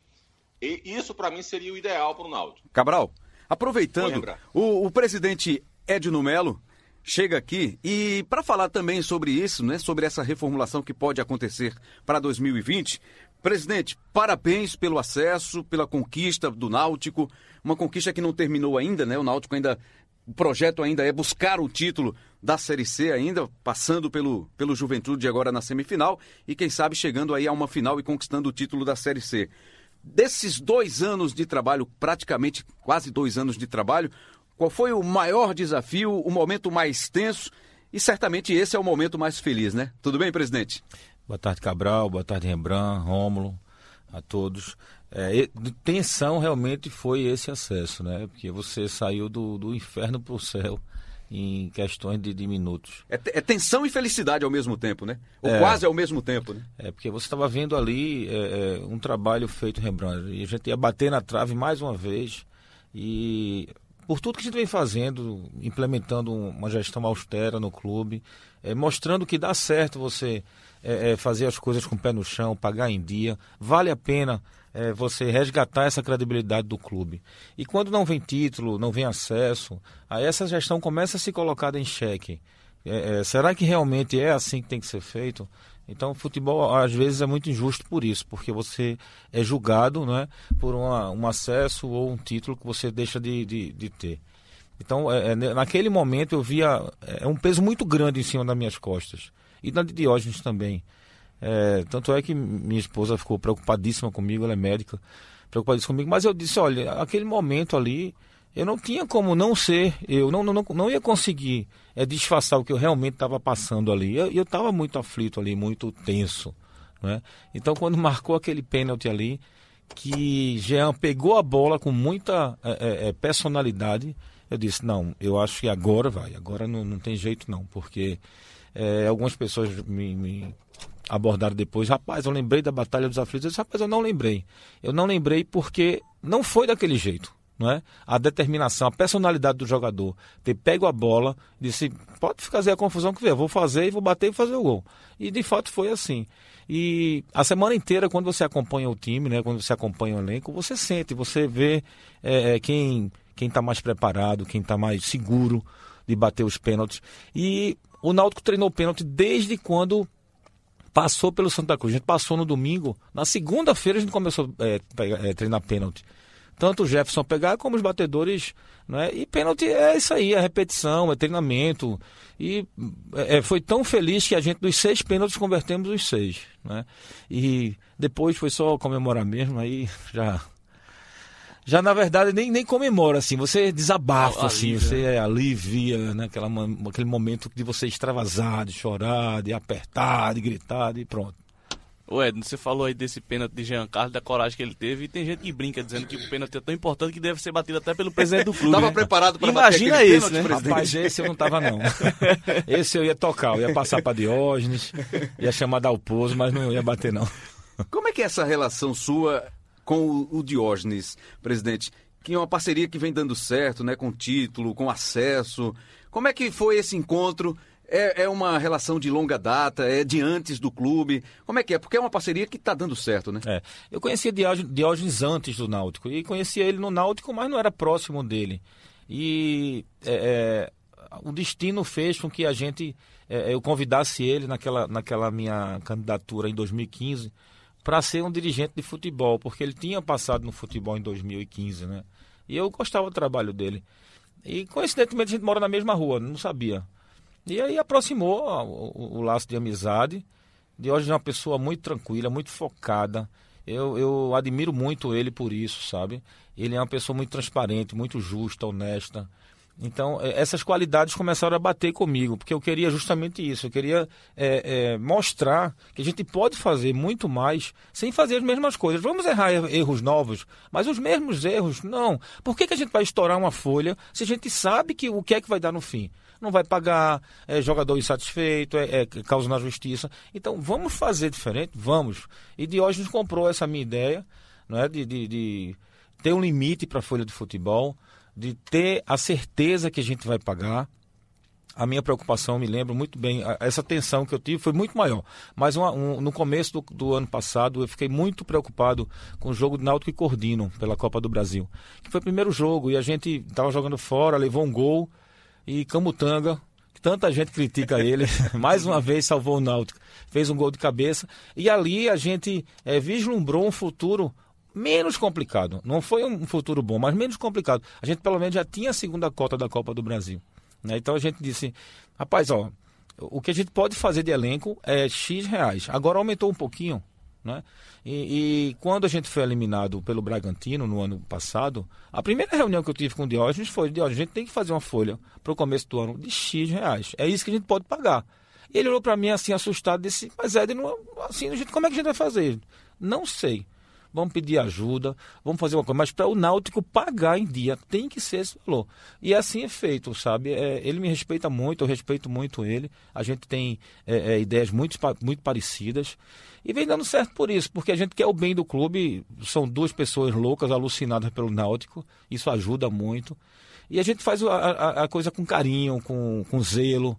E isso, para mim, seria o ideal para o Náutico. Cabral, aproveitando, o, o presidente Edno Melo chega aqui e para falar também sobre isso, né, sobre essa reformulação que pode acontecer para 2020. Presidente, parabéns pelo acesso, pela conquista do Náutico, uma conquista que não terminou ainda, né? O Náutico ainda o projeto ainda é buscar o título da Série C ainda, passando pelo, pelo Juventude agora na semifinal e quem sabe chegando aí a uma final e conquistando o título da Série C. Desses dois anos de trabalho, praticamente quase dois anos de trabalho, qual foi o maior desafio, o momento mais tenso? E certamente esse é o momento mais feliz, né? Tudo bem, presidente? Boa tarde, Cabral. Boa tarde, Rembrandt, Rômulo, a todos. É, tensão realmente foi esse acesso, né? Porque você saiu do, do inferno para o céu em questões de, de minutos. É, é, tensão e felicidade ao mesmo tempo, né? Ou é, quase ao mesmo tempo, né? É, porque você estava vendo ali é, é, um trabalho feito, Rembrandt, e a gente ia bater na trave mais uma vez, e por tudo que a gente vem fazendo, implementando uma gestão austera no clube, é, mostrando que dá certo você é, é, fazer as coisas com o pé no chão, pagar em dia, vale a pena é, você resgatar essa credibilidade do clube. E quando não vem título, não vem acesso, aí essa gestão começa a se colocar em xeque. É, é, será que realmente é assim que tem que ser feito? Então, o futebol às vezes é muito injusto por isso, porque você é julgado né, por uma, um acesso ou um título que você deixa de, de, de ter. Então, é, é naquele momento eu via é, um peso muito grande em cima das minhas costas. E na de Diógenes também. É, tanto é que minha esposa ficou preocupadíssima comigo, ela é médica, preocupadíssima comigo, mas eu disse, olha, aquele momento ali, eu não tinha como não ser, eu não, não, não ia conseguir é, disfarçar o que eu realmente estava passando ali. Eu estava muito aflito ali, muito tenso. Né? Então, quando [LAUGHS] marcou aquele pênalti ali, que Jean pegou a bola com muita é, é, é, personalidade, eu disse, não, eu acho que agora vai, agora não, não tem jeito não, porque é, algumas pessoas me, me abordaram depois, rapaz, eu lembrei da Batalha dos Aflitos. Eu disse, rapaz, eu não lembrei. Eu não lembrei porque não foi daquele jeito. Não é? A determinação, a personalidade do jogador, ter pego a bola, disse, pode fazer a confusão que vier, vou fazer e vou bater e fazer o gol. E de fato foi assim. E a semana inteira, quando você acompanha o time, né, quando você acompanha o elenco, você sente, você vê é, quem quem está mais preparado, quem está mais seguro de bater os pênaltis. E o Náutico treinou pênalti desde quando passou pelo Santa Cruz. A gente passou no domingo. Na segunda-feira a gente começou a é, é, treinar pênalti. Tanto o Jefferson pegar como os batedores. Né? E pênalti é isso aí, é repetição, é treinamento. E é, foi tão feliz que a gente, dos seis pênaltis, convertemos os seis. Né? E depois foi só comemorar mesmo, aí já já na verdade nem, nem comemora, assim, você desabafa, assim, você é, alivia, né? Aquela, aquele momento de você extravasar, de chorar, de apertar, de gritar, e pronto. Ô Edno, você falou aí desse pênalti de Jean Carlos, da coragem que ele teve, e tem gente que brinca dizendo que o pênalti é tão importante que deve ser batido até pelo presidente do clube. Tava né? preparado para Imagina bater esse, né? presidente. Rapaz, esse eu não tava não. [LAUGHS] esse eu ia tocar, eu ia passar para Diógenes, ia chamar Dalpozo, mas não ia bater não. Como é que é essa relação sua com o Diógenes, presidente? Que é uma parceria que vem dando certo, né? Com título, com acesso. Como é que foi esse encontro? É, é, uma relação de longa data, é de antes do clube. Como é que é? Porque é uma parceria que está dando certo, né? É. Eu conhecia Diógenes antes do Náutico. E conhecia ele no Náutico, mas não era próximo dele. E é, é, o destino fez com que a gente. É, eu convidasse ele naquela, naquela minha candidatura em 2015 para ser um dirigente de futebol, porque ele tinha passado no futebol em 2015, né? E eu gostava do trabalho dele. E coincidentemente a gente mora na mesma rua, não sabia. E aí aproximou o, o, o laço de amizade. De hoje é uma pessoa muito tranquila, muito focada. Eu, eu admiro muito ele por isso, sabe? Ele é uma pessoa muito transparente, muito justa, honesta. Então, é, essas qualidades começaram a bater comigo, porque eu queria justamente isso. Eu queria é, é, mostrar que a gente pode fazer muito mais sem fazer as mesmas coisas. Vamos errar erros novos, mas os mesmos erros, não. Por que, que a gente vai estourar uma folha se a gente sabe que o que é que vai dar no fim? Não vai pagar, é jogador insatisfeito, é, é causa na justiça. Então, vamos fazer diferente? Vamos. E Diógenes comprou essa minha ideia não é, de, de, de ter um limite para a folha de futebol de ter a certeza que a gente vai pagar. A minha preocupação, me lembro muito bem, essa tensão que eu tive foi muito maior. Mas uma, um, no começo do, do, ano passado, eu fiquei muito preocupado com o jogo de Náutico e Cordino pela Copa do Brasil. Que foi o primeiro jogo e a gente estava jogando fora, levou um gol e Camutanga, tanta gente critica ele, [LAUGHS] mais uma vez salvou o Náutico, fez um gol de cabeça e ali a gente é, vislumbrou um futuro menos complicado. Não foi um futuro bom, mas menos complicado. A gente pelo menos já tinha a segunda cota da Copa do Brasil. Né? Então a gente disse, rapaz, ó, o que a gente pode fazer de elenco é X reais. Agora aumentou um pouquinho. Né? E, e, quando a gente foi eliminado pelo Bragantino no ano passado, a primeira reunião que eu tive com o Diógenes foi: Diógenes, a gente tem que fazer uma folha para o começo do ano de X reais. É isso que a gente pode pagar. E ele olhou para mim assim, assustado, disse: Mas Ed, não, assim, como é que a gente vai fazer? Não sei vamos pedir ajuda, vamos fazer uma coisa. Mas para o Náutico pagar em dia, tem que ser esse valor. E assim é feito, sabe? É, ele me respeita muito, eu respeito muito ele. A gente tem é, é, ideias muito, muito parecidas. E vem dando certo por isso, porque a gente quer o bem do clube. São duas pessoas loucas, alucinadas pelo Náutico. Isso ajuda muito. E a gente faz a, a, a coisa com carinho, com, com zelo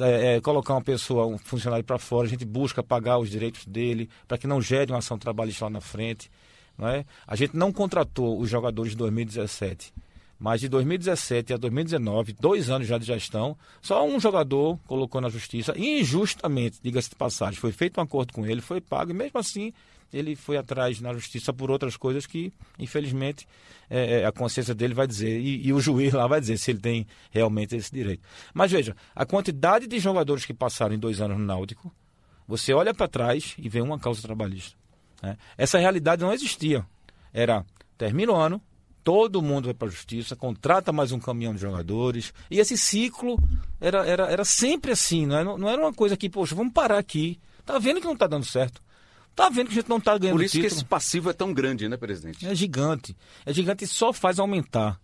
é, é, colocar uma pessoa, um funcionário para fora, a gente busca pagar os direitos dele para que não gere uma ação trabalhista lá na frente. Não é? A gente não contratou os jogadores de 2017, mas de 2017 a 2019, dois anos já de gestão, só um jogador colocou na justiça, injustamente, diga-se de passagem. Foi feito um acordo com ele, foi pago, e mesmo assim ele foi atrás na justiça por outras coisas que, infelizmente, é, é, a consciência dele vai dizer, e, e, o juiz lá vai dizer se ele tem realmente esse direito. Mas veja, a quantidade de jogadores que passaram em dois anos no Náutico, você olha para trás e vê uma causa trabalhista. Né? Essa realidade não existia. Era, termina o ano, todo mundo vai para a justiça, contrata mais um caminhão de jogadores, e esse ciclo era, era, era sempre assim, não, é? não era uma coisa que, poxa, vamos parar aqui, tá vendo que não está dando certo. Tá vendo que a gente não tá ganhando Por isso título. que esse passivo é tão grande, né, presidente? É gigante. É gigante e só faz aumentar.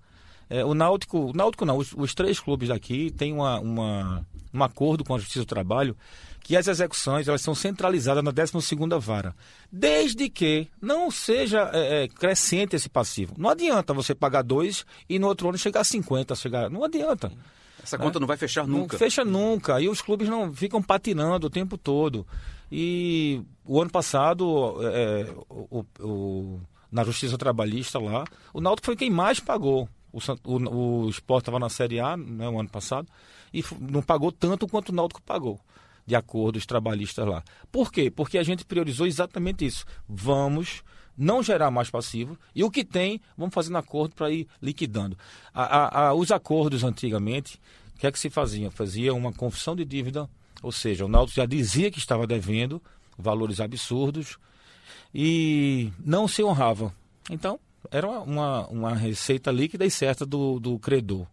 É, o Náutico, o Náutico não, os, os três clubes daqui têm uma, uma, um acordo com a Justiça do Trabalho que as execuções elas são centralizadas na 12ª vara, desde que não seja é, é, crescente esse passivo. Não adianta você pagar dois e no outro ano chegar a 50, chegar, não adianta. Essa conta não vai fechar nunca. Não fecha nunca. E os clubes não ficam patinando o tempo todo. E o ano passado, é, o, o, na Justiça Trabalhista lá, o Náutico foi quem mais pagou. O, o, o Sport estava na Série A né, o ano passado e não pagou tanto quanto o Náutico pagou de acordos trabalhistas lá. Por quê? Porque a gente priorizou exatamente isso. Vamos não gerar mais passivo e o que tem, vamos fazendo acordo para ir liquidando. A, a, a, os acordos antigamente, o que é que se fazia? Fazia uma confissão de dívida, ou seja, o Náutico já dizia que estava devendo valores absurdos e não se honrava. Então, era uma, uma, receita líquida e certa do, do credor.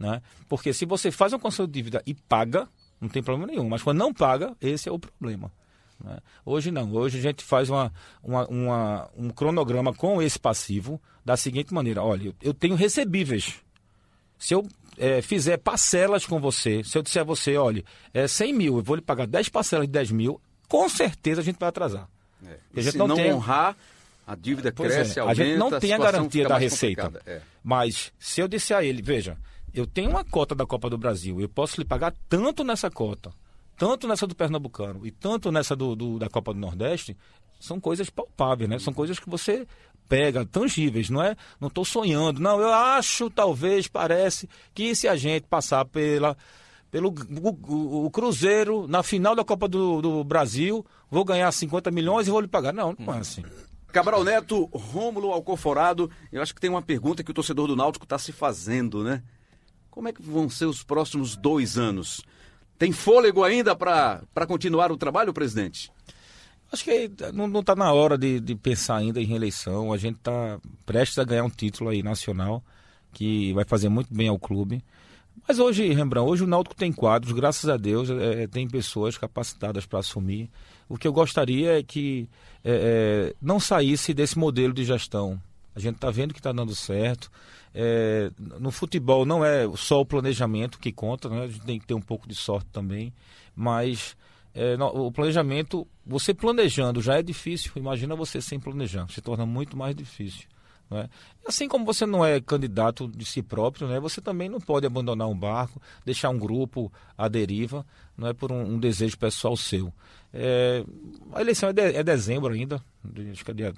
Né? Porque se você faz uma confissão de dívida e paga, não tem problema nenhum. Mas quando não paga, esse é o problema. Né? Hoje não. Hoje a gente faz uma, uma, uma, um cronograma com esse passivo da seguinte maneira: olha, eu tenho recebíveis. Se eu é, fizer parcelas com você, se eu disser a você, olha, é 100 mil, eu vou lhe pagar 10 parcelas de 10 mil, com certeza a gente vai atrasar. É. a gente se não, não tem... honrar, a dívida cresce, é, aumenta, A gente não tem a, a garantia da receita. É. Mas se eu disser a ele, veja, eu tenho uma cota da Copa do Brasil, eu posso lhe pagar tanto nessa cota, tanto nessa do Pernambucano e tanto nessa do, do da Copa do Nordeste, são coisas palpáveis, né? São coisas que você pega, tangíveis, não é? Não estou sonhando, não. Eu acho, talvez, parece que se a gente passar pela pelo o, o, Cruzeiro na final da Copa do, do, Brasil, vou ganhar 50 milhões e vou lhe pagar. Não, não é assim. Cabral Neto, Rômulo Alcoforado, eu acho que tem uma pergunta que o torcedor do Náutico está se fazendo, né? Como é que vão ser os próximos dois anos? Tem fôlego ainda para continuar o trabalho, presidente? Acho que não está na hora de, de, pensar ainda em reeleição. A gente está prestes a ganhar um título aí nacional que vai fazer muito bem ao clube. Mas hoje, Rembrandt, hoje o Náutico tem quadros, graças a Deus, é, é tem pessoas capacitadas para assumir. O que eu gostaria é que é, é, não saísse desse modelo de gestão. A gente está vendo que está dando certo. É, no futebol não é só o planejamento que conta, né? a gente tem que ter um pouco de sorte também, mas é, no, o planejamento, você planejando já é difícil, imagina você sem planejar, se torna muito mais difícil. Né? Assim como você não é candidato de si próprio, né? você também não pode abandonar um barco, deixar um grupo à deriva, não é por um, um desejo pessoal seu. É, a eleição é, de, é dezembro ainda, acho que é dia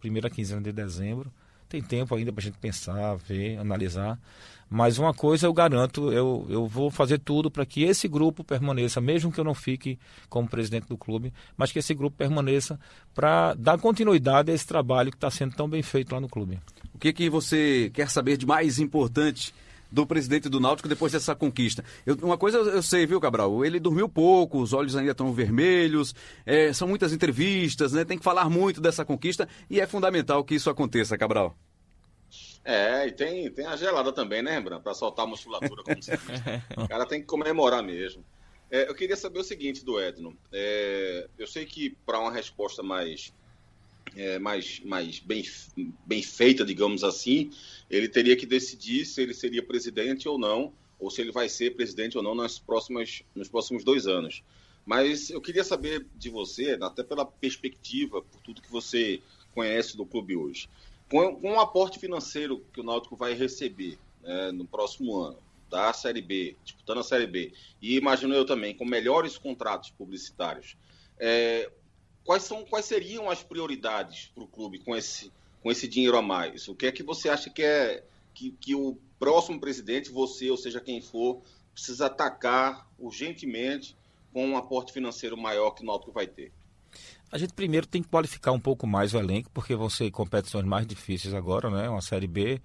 primeira quinzena de dezembro. Tem tempo ainda para a gente pensar, ver, analisar. Mas uma coisa eu garanto, eu, eu vou fazer tudo para que esse grupo permaneça, mesmo que eu não fique como presidente do clube, mas que esse grupo permaneça para dar continuidade a esse trabalho que está sendo tão bem feito lá no clube. O que, que você quer saber de mais importante do presidente do Náutico depois dessa conquista. Eu, uma coisa eu sei, viu, Cabral? Ele dormiu pouco, os olhos ainda estão vermelhos, é, são muitas entrevistas, né? Tem que falar muito dessa conquista e é fundamental que isso aconteça, Cabral. É, e tem, tem a gelada também, né, Rembrandt? Para soltar a musculatura, como se diz. [LAUGHS] O cara tem que comemorar mesmo. É, eu queria saber o seguinte do Edno. É, eu sei que para uma resposta mais é, mais, mais bem, bem feita, digamos assim, ele teria que decidir se ele seria presidente ou não, ou se ele vai ser presidente ou não nas próximas, nos próximos dois anos. Mas eu queria saber de você, até pela perspectiva, por tudo que você conhece do clube hoje, com, com o aporte financeiro que o Náutico vai receber né, no próximo ano, da Série B, disputando a Série B, e imagino eu também, com melhores contratos publicitários, é, quais, são, quais seriam as prioridades para o clube com esse, com esse dinheiro a mais? O que é que você acha que é que, que o próximo presidente, você, ou seja quem for, precisa atacar urgentemente com um aporte financeiro maior que o Náutico vai ter? A gente primeiro tem que qualificar um pouco mais o elenco, porque vão ser competições mais difíceis agora, né? Uma Série B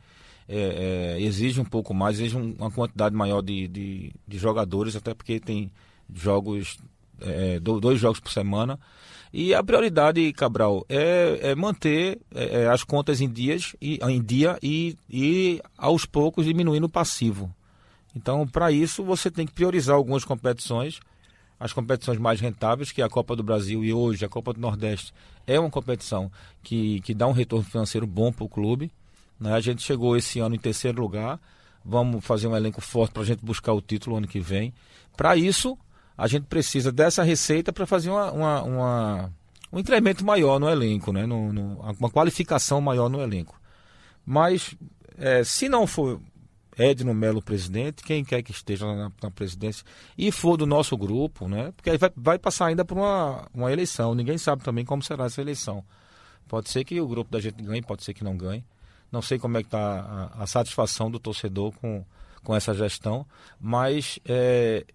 é, é, exige um pouco mais, exige uma quantidade maior de, de, de jogadores, até porque tem jogos, é, dois jogos por semana. E a prioridade, Cabral, é, é manter é, é, as contas em, dias, e, em dia e, e aos poucos diminuindo o passivo. Então, para isso, você tem que priorizar algumas competições, as competições mais rentáveis, que é a Copa do Brasil e hoje a Copa do Nordeste é uma competição que, que dá um retorno financeiro bom para o clube. Né? A gente chegou esse ano em terceiro lugar. Vamos fazer um elenco forte para a gente buscar o título ano que vem. Para isso, a gente precisa dessa receita para fazer uma, uma, uma, um incremento maior no elenco, né? No, no, uma qualificação maior no elenco. Mas é, se não for Edno Melo presidente, quem quer que esteja na, na, presidência, e for do nosso grupo, né? Porque aí vai, vai passar ainda por uma, uma eleição. Ninguém sabe também como será essa eleição. Pode ser que o grupo da gente ganhe, pode ser que não ganhe. Não sei como é que está a, a, satisfação do torcedor com, com essa gestão, mas é,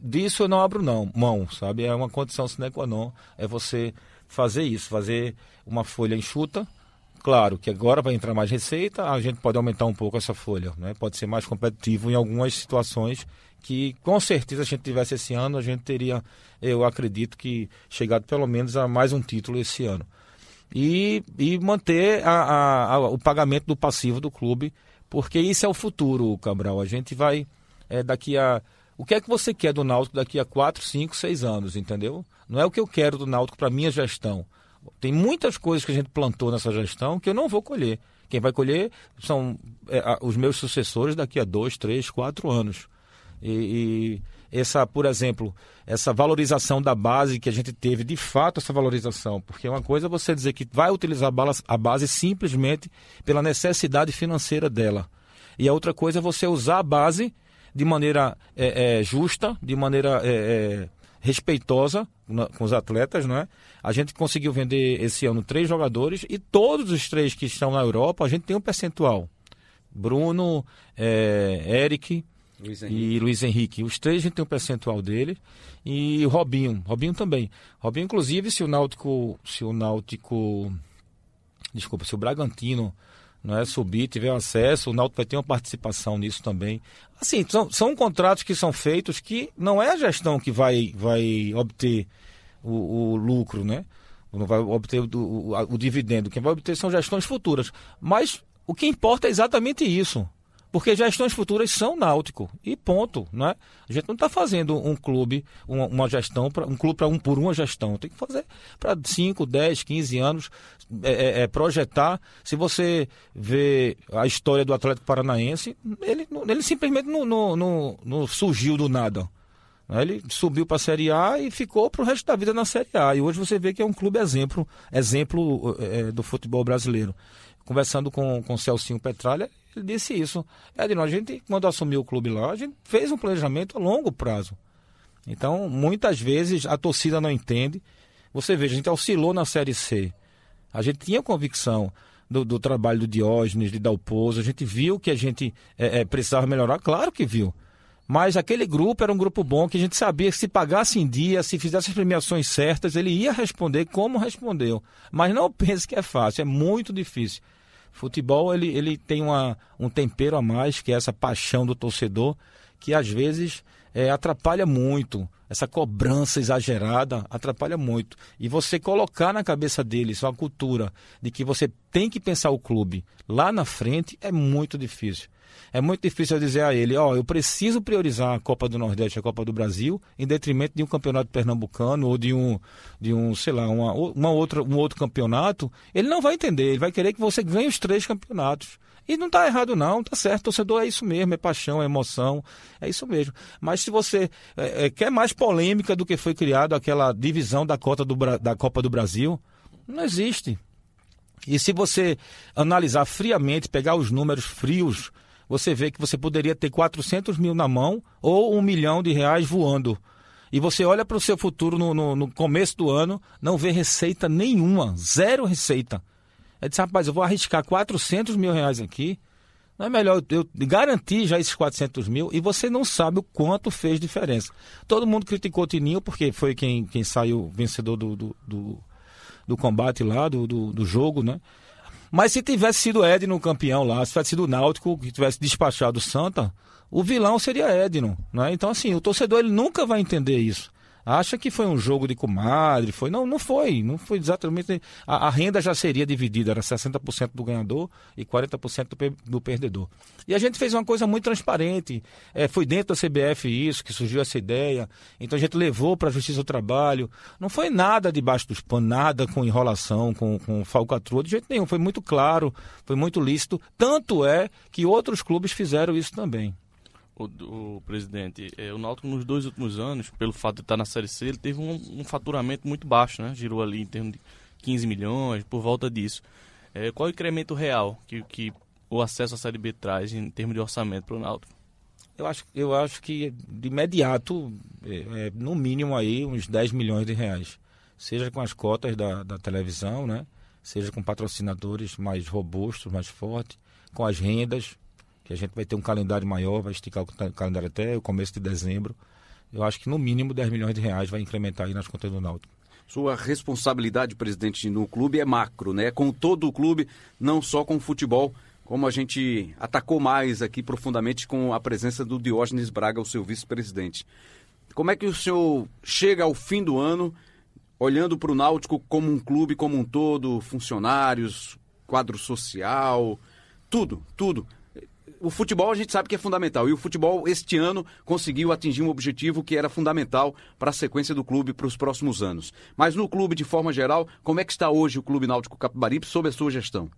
disso eu não abro não, mão, sabe? É uma condição sine qua non, é você fazer isso, fazer uma folha enxuta, Claro que agora vai entrar mais receita, a gente pode aumentar um pouco essa folha, né? pode ser mais competitivo em algumas situações que com certeza a gente tivesse esse ano, a gente teria, eu acredito que chegado pelo menos a mais um título esse ano. E, e manter a, a, a, o pagamento do passivo do clube, porque isso é o futuro, Cabral. A gente vai é, daqui a. O que é que você quer do Náutico daqui a 4, 5, 6 anos, entendeu? Não é o que eu quero do Náutico para minha gestão. Tem muitas coisas que a gente plantou nessa gestão que eu não vou colher. Quem vai colher são é, os meus sucessores daqui a dois, três, quatro anos. E, e, essa, por exemplo, essa valorização da base que a gente teve, de fato, essa valorização, porque uma coisa é você dizer que vai utilizar a base simplesmente pela necessidade financeira dela. E a outra coisa é você usar a base de maneira é, é, justa, de maneira é, é respeitosa com os atletas, não é? A gente conseguiu vender esse ano três jogadores e todos os três que estão na Europa a gente tem um percentual. Bruno, é, Eric Luiz e Luiz Henrique. Os três a gente tem um percentual dele e o Robinho, Robinho também. Robinho, inclusive, se o Náutico, se o Náutico, desculpa, se o Bragantino não é subir, tiver acesso, o Náutico vai ter uma participação nisso também. Assim, são, são contratos que são feitos que não é a gestão que vai, vai obter o, o lucro, né? Não vai obter o, o, o dividendo. Quem vai obter são gestões futuras. Mas o que importa é exatamente isso. Porque gestões futuras são náutico. E ponto. Não é? A gente não está fazendo um clube, uma, uma gestão, pra, um clube para um por uma gestão. Tem que fazer para 5, 10, 15 anos, é, é, é, projetar. Se você vê a história do Atlético Paranaense, ele, ele simplesmente não, não, não, não surgiu do nada. Ele subiu para a Série A e ficou para o resto da vida na Série A. E hoje você vê que é um clube exemplo, exemplo é, do futebol brasileiro. Conversando com, com o Celcinho Petralha, ele disse isso. Edno, a gente, quando assumiu o clube lá, a gente fez um planejamento a longo prazo. Então, muitas vezes a torcida não entende. Você veja, a gente oscilou na Série C. A gente tinha convicção do, do trabalho do Diógenes, de Dalpozo. A gente viu que a gente é, é, precisava melhorar. Claro que viu. Mas aquele grupo era um grupo bom que a gente sabia que se pagasse em dia, se fizesse as premiações certas, ele ia responder como respondeu. Mas não pense que é fácil, é muito difícil. Futebol ele, ele tem uma, um tempero a mais, que é essa paixão do torcedor, que às vezes é, atrapalha muito. Essa cobrança exagerada atrapalha muito. E você colocar na cabeça deles uma cultura de que você tem que pensar o clube lá na frente é muito difícil. É muito difícil eu dizer a ele, ó, oh, eu preciso priorizar a Copa do Nordeste e a Copa do Brasil em detrimento de um campeonato pernambucano ou de um, de um sei lá, uma, uma outra, um outro campeonato. Ele não vai entender, ele vai querer que você ganhe os três campeonatos. E não está errado, não, tá certo. Torcedor é isso mesmo, é paixão, é emoção, é isso mesmo. Mas se você é, é, quer mais polêmica do que foi criado aquela divisão da, cota do, da Copa do Brasil, não existe. E se você analisar friamente, pegar os números frios você vê que você poderia ter 400 mil na mão ou um milhão de reais voando. E você olha para o seu futuro no, no, no, começo do ano, não vê receita nenhuma, zero receita. É disse, rapaz, eu vou arriscar 400 mil reais aqui. Não é melhor eu garantir já esses 400 mil e você não sabe o quanto fez diferença. Todo mundo criticou o Tininho porque foi quem, quem saiu vencedor do, do, do, do combate lá, do, do, do jogo, né? Mas se tivesse sido Edno campeão lá, se tivesse sido o Náutico que tivesse despachado o Santa, o vilão seria Edno. Né? Então, assim, o torcedor ele nunca vai entender isso. Acha que foi um jogo de comadre, foi não, não foi, não foi exatamente a, a renda já seria dividida, era 60% do ganhador e 40% do, do perdedor. E a gente fez uma coisa muito transparente, é, foi dentro da CBF isso que surgiu essa ideia, então a gente levou para a Justiça do Trabalho, não foi nada debaixo dos panos, nada com enrolação, com, com falcatrua, de jeito nenhum, foi muito claro, foi muito lícito, tanto é que outros clubes fizeram isso também o, o presidente, é, o Náutico nos dois últimos anos, pelo fato de estar na Série C, ele teve um, um faturamento muito baixo, né? Girou ali em termos de 15 milhões, por volta disso. É, qual o incremento real que, que o acesso à Série B traz em termos de orçamento para o Náutico? Eu acho, eu acho que de imediato, é, é, no mínimo aí, uns 10 milhões de reais. Seja com as cotas da, da televisão, né? Seja com patrocinadores mais robustos, mais fortes, com as rendas, que a gente vai ter um calendário maior, vai esticar o calendário até o começo de dezembro. Eu acho que no mínimo 10 milhões de reais vai incrementar aí nas contas do Náutico. Sua responsabilidade, presidente, no clube é macro, né? Com todo o clube, não só com o futebol, como a gente atacou mais aqui profundamente com a presença do Diógenes Braga, o seu vice-presidente. Como é que o senhor chega ao fim do ano olhando para o Náutico como um clube como um todo, funcionários, quadro social, tudo, tudo o futebol a gente sabe que é fundamental. E o futebol, este ano, conseguiu atingir um objetivo que era fundamental para a sequência do clube para os próximos anos. Mas no clube, de forma geral, como é que está hoje o Clube Náutico Capibaribe sob a sua gestão?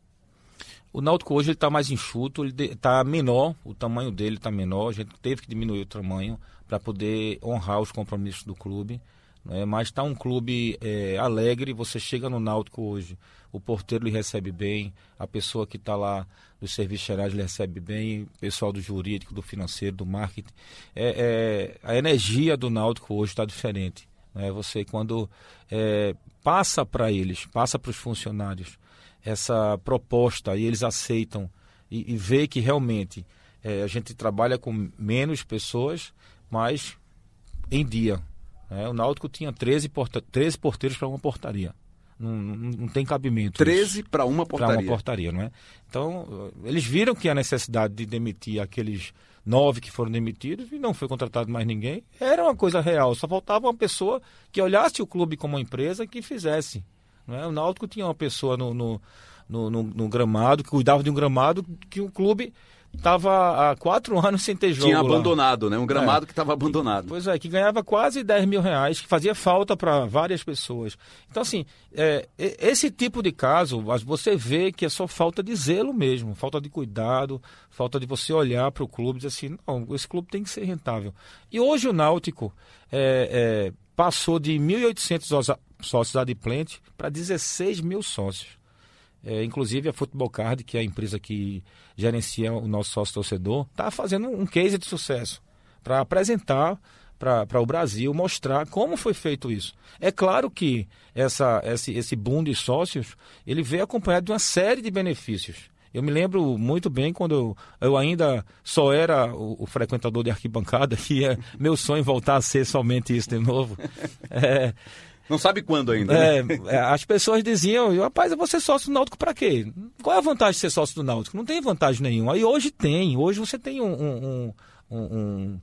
O Náutico hoje está mais enxuto, ele está menor, o tamanho dele está menor, a gente teve que diminuir o tamanho para poder honrar os compromissos do clube. Né? Mas está um clube é, alegre, você chega no Náutico hoje, o porteiro lhe recebe bem, a pessoa que está lá dos serviços gerais lhe recebe bem, o pessoal do jurídico, do financeiro, do marketing. É, é a energia do Náutico hoje está diferente. Né? Você quando é, passa para eles, passa para os funcionários essa proposta e eles aceitam e, e vê que realmente é, a gente trabalha com menos pessoas, mas em dia. Né? O Náutico tinha 13, porta 13 porteiros para uma portaria. Não, não, não tem cabimento. 13 para uma portaria. Para uma portaria, não é? Então, eles viram que a necessidade de demitir aqueles nove que foram demitidos e não foi contratado mais ninguém. Era uma coisa real. Só faltava uma pessoa que olhasse o clube como uma empresa que fizesse. Não é? O Náutico tinha uma pessoa no, no, no, no, no gramado, que cuidava de um gramado que o clube estava há quatro [LAUGHS] anos sem ter jogo. Tinha abandonado, lá. né? Um gramado é. que estava abandonado. Pois é, que ganhava quase 10 mil reais, que fazia falta para várias pessoas. Então, assim, é, esse tipo de caso, você vê que é só falta de zelo mesmo, falta de cuidado, falta de você olhar para o clube e dizer assim, não, esse clube tem que ser rentável. E hoje o Náutico é, é passou de 1.800 sócios adimplentes para 16 mil sócios. É, inclusive a Futebol Card, que é a empresa que gerencia o nosso sócio torcedor, está fazendo um case de sucesso para apresentar para o Brasil, mostrar como foi feito isso. É claro que essa, esse, esse boom de sócios ele veio acompanhado de uma série de benefícios. Eu me lembro muito bem quando eu, eu ainda só era o, o, frequentador de arquibancada, [LAUGHS] que é meu sonho voltar a ser somente isso de novo. É, não sabe quando ainda. É, né? É, as pessoas diziam, rapaz, eu vou ser sócio do Náutico para quê? Qual é a vantagem de ser sócio do Náutico? Não tem vantagem nenhuma. E hoje tem. Hoje você tem um, um, um,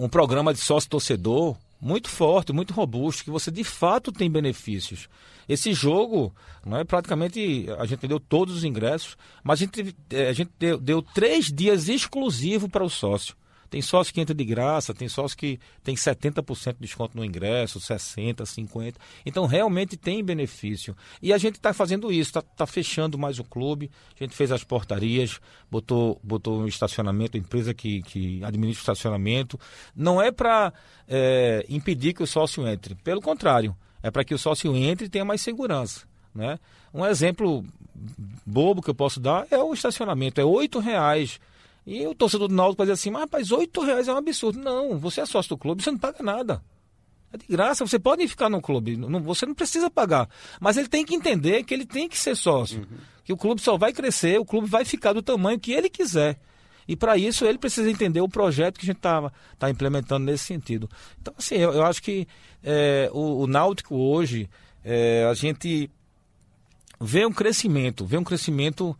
um, programa de sócio torcedor muito forte, muito robusto, que você de fato tem benefícios. Esse jogo, não é praticamente a gente deu todos os ingressos, mas a gente, é, a gente deu, deu três dias exclusivo para o sócio. Tem sócio que entra de graça, tem sócio que tem 70% de desconto no ingresso, 60%, 50%. Então, realmente tem benefício. E a gente está fazendo isso, está tá fechando mais o clube. A gente fez as portarias, botou, botou um estacionamento, empresa que, que administra o estacionamento. Não é para é, impedir que o sócio entre. Pelo contrário, é para que o sócio entre e tenha mais segurança. Né? Um exemplo bobo que eu posso dar é o estacionamento. É R$ reais e o torcedor do Náutico vai dizer assim, mas rapaz, oito reais é um absurdo. Não, você é sócio do clube, você não paga nada. É de graça, você pode ficar no clube, não, você não precisa pagar. Mas ele tem que entender que ele tem que ser sócio. Uhum. Que o clube só vai crescer, o clube vai ficar do tamanho que ele quiser. E para isso ele precisa entender o projeto que a gente está tá implementando nesse sentido. Então, assim, eu, eu acho que é, o, o, Náutico hoje, é, a gente vê um crescimento, vê um crescimento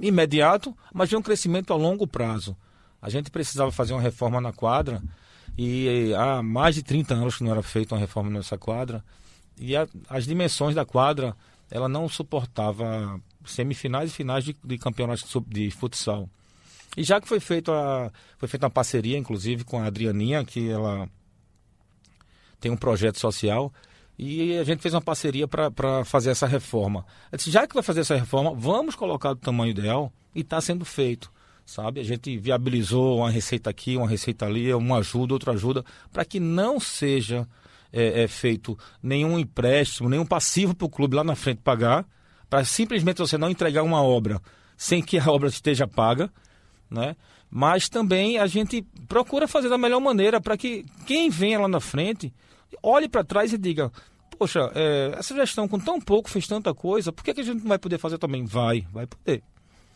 imediato, mas de um crescimento a longo prazo. A gente precisava fazer uma reforma na quadra E há mais de 30 anos que não era feita uma reforma nessa quadra. E a, as dimensões da quadra, ela não suportava semifinais e finais de, de campeonatos de futsal. E já que foi, feito a, foi feita uma parceria, inclusive, com a Adrianinha, que ela tem um projeto social, e a gente fez uma parceria para fazer essa reforma. Disse, já que vai fazer essa reforma, vamos colocar o tamanho ideal, e está sendo feito. Sabe? A gente viabilizou uma receita aqui, uma receita ali, uma ajuda, outra ajuda, para que não seja é, é, feito nenhum empréstimo, nenhum passivo para o clube lá na frente pagar, para simplesmente você não entregar uma obra sem que a obra esteja paga, né? Mas também a gente procura fazer da melhor maneira para que quem venha lá na frente olhe para trás e diga: Poxa, é, essa gestão com tão pouco fez tanta coisa, por que, que a gente não vai poder fazer também? Vai, vai poder.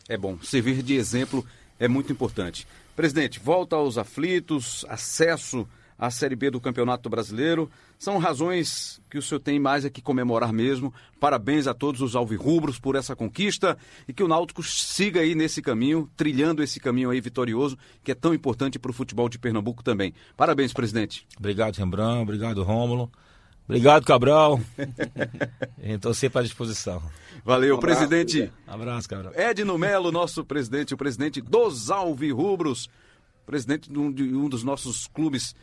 É bom, servir de exemplo é muito importante. Presidente, volta aos aflitos, acesso à Série B do Campeonato Brasileiro. São razões que o senhor tem mais é que comemorar mesmo. Parabéns a todos os alvirrubros por essa conquista e que o Náutico siga aí nesse caminho, trilhando esse caminho aí vitorioso, que é tão importante para o futebol de Pernambuco também. Parabéns, presidente. Obrigado, Rembrandt. Obrigado, Rômulo. Obrigado, Cabral. [LAUGHS] Estou sempre à disposição. Valeu, um abraço, presidente. Um abraço, Cabral. Edno Melo, nosso presidente, o presidente dos Alvirrubros, presidente de um, de um dos nossos clubes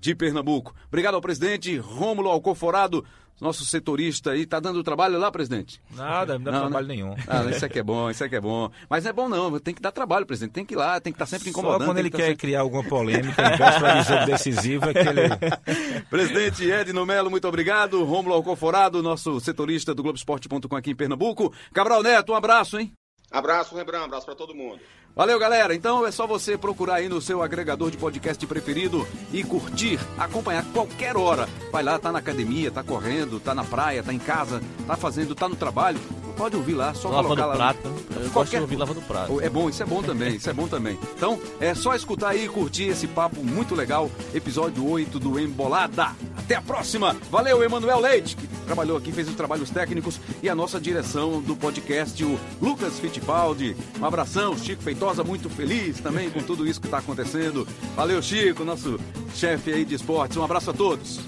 de Pernambuco. Obrigado ao presidente Rômulo Alcoforado, nosso setorista aí. Tá dando trabalho lá, presidente? Nada, não dá não, trabalho né? nenhum. Ah, isso aqui é bom, isso aqui é bom. Mas não é bom não, tem que dar trabalho, presidente. Tem que ir lá, tem que estar tá sempre incomodando. Só quando ele que quer sempre... criar alguma polêmica, em véspera de jogo decisivo, é que ele... [LAUGHS] presidente Edno Melo, muito obrigado. Rômulo Alcoforado, nosso setorista do Globoesporte.com aqui em Pernambuco. Cabral Neto, um abraço, hein? Abraço, Rembrandt, abraço para todo mundo. Valeu, galera. Então é só você procurar aí no seu agregador de podcast preferido e curtir, acompanhar qualquer hora. Vai lá, tá na academia, tá correndo, tá na praia, tá em casa, tá fazendo, tá no trabalho. Pode ouvir lá, só lavando colocar lá. Prato. Eu qualquer... ouvir lavando prato. É bom, isso é bom também, isso é bom também. Então, é só escutar aí e curtir esse papo muito legal. Episódio 8 do Embolada. Até a próxima. Valeu, Emanuel Leite, que trabalhou aqui, fez os trabalhos técnicos e a nossa direção do podcast, o Lucas Fittipaldi. Um abração, Chico Feitosa, muito feliz também com tudo isso que está acontecendo. Valeu, Chico, nosso chefe aí de esportes. Um abraço a todos.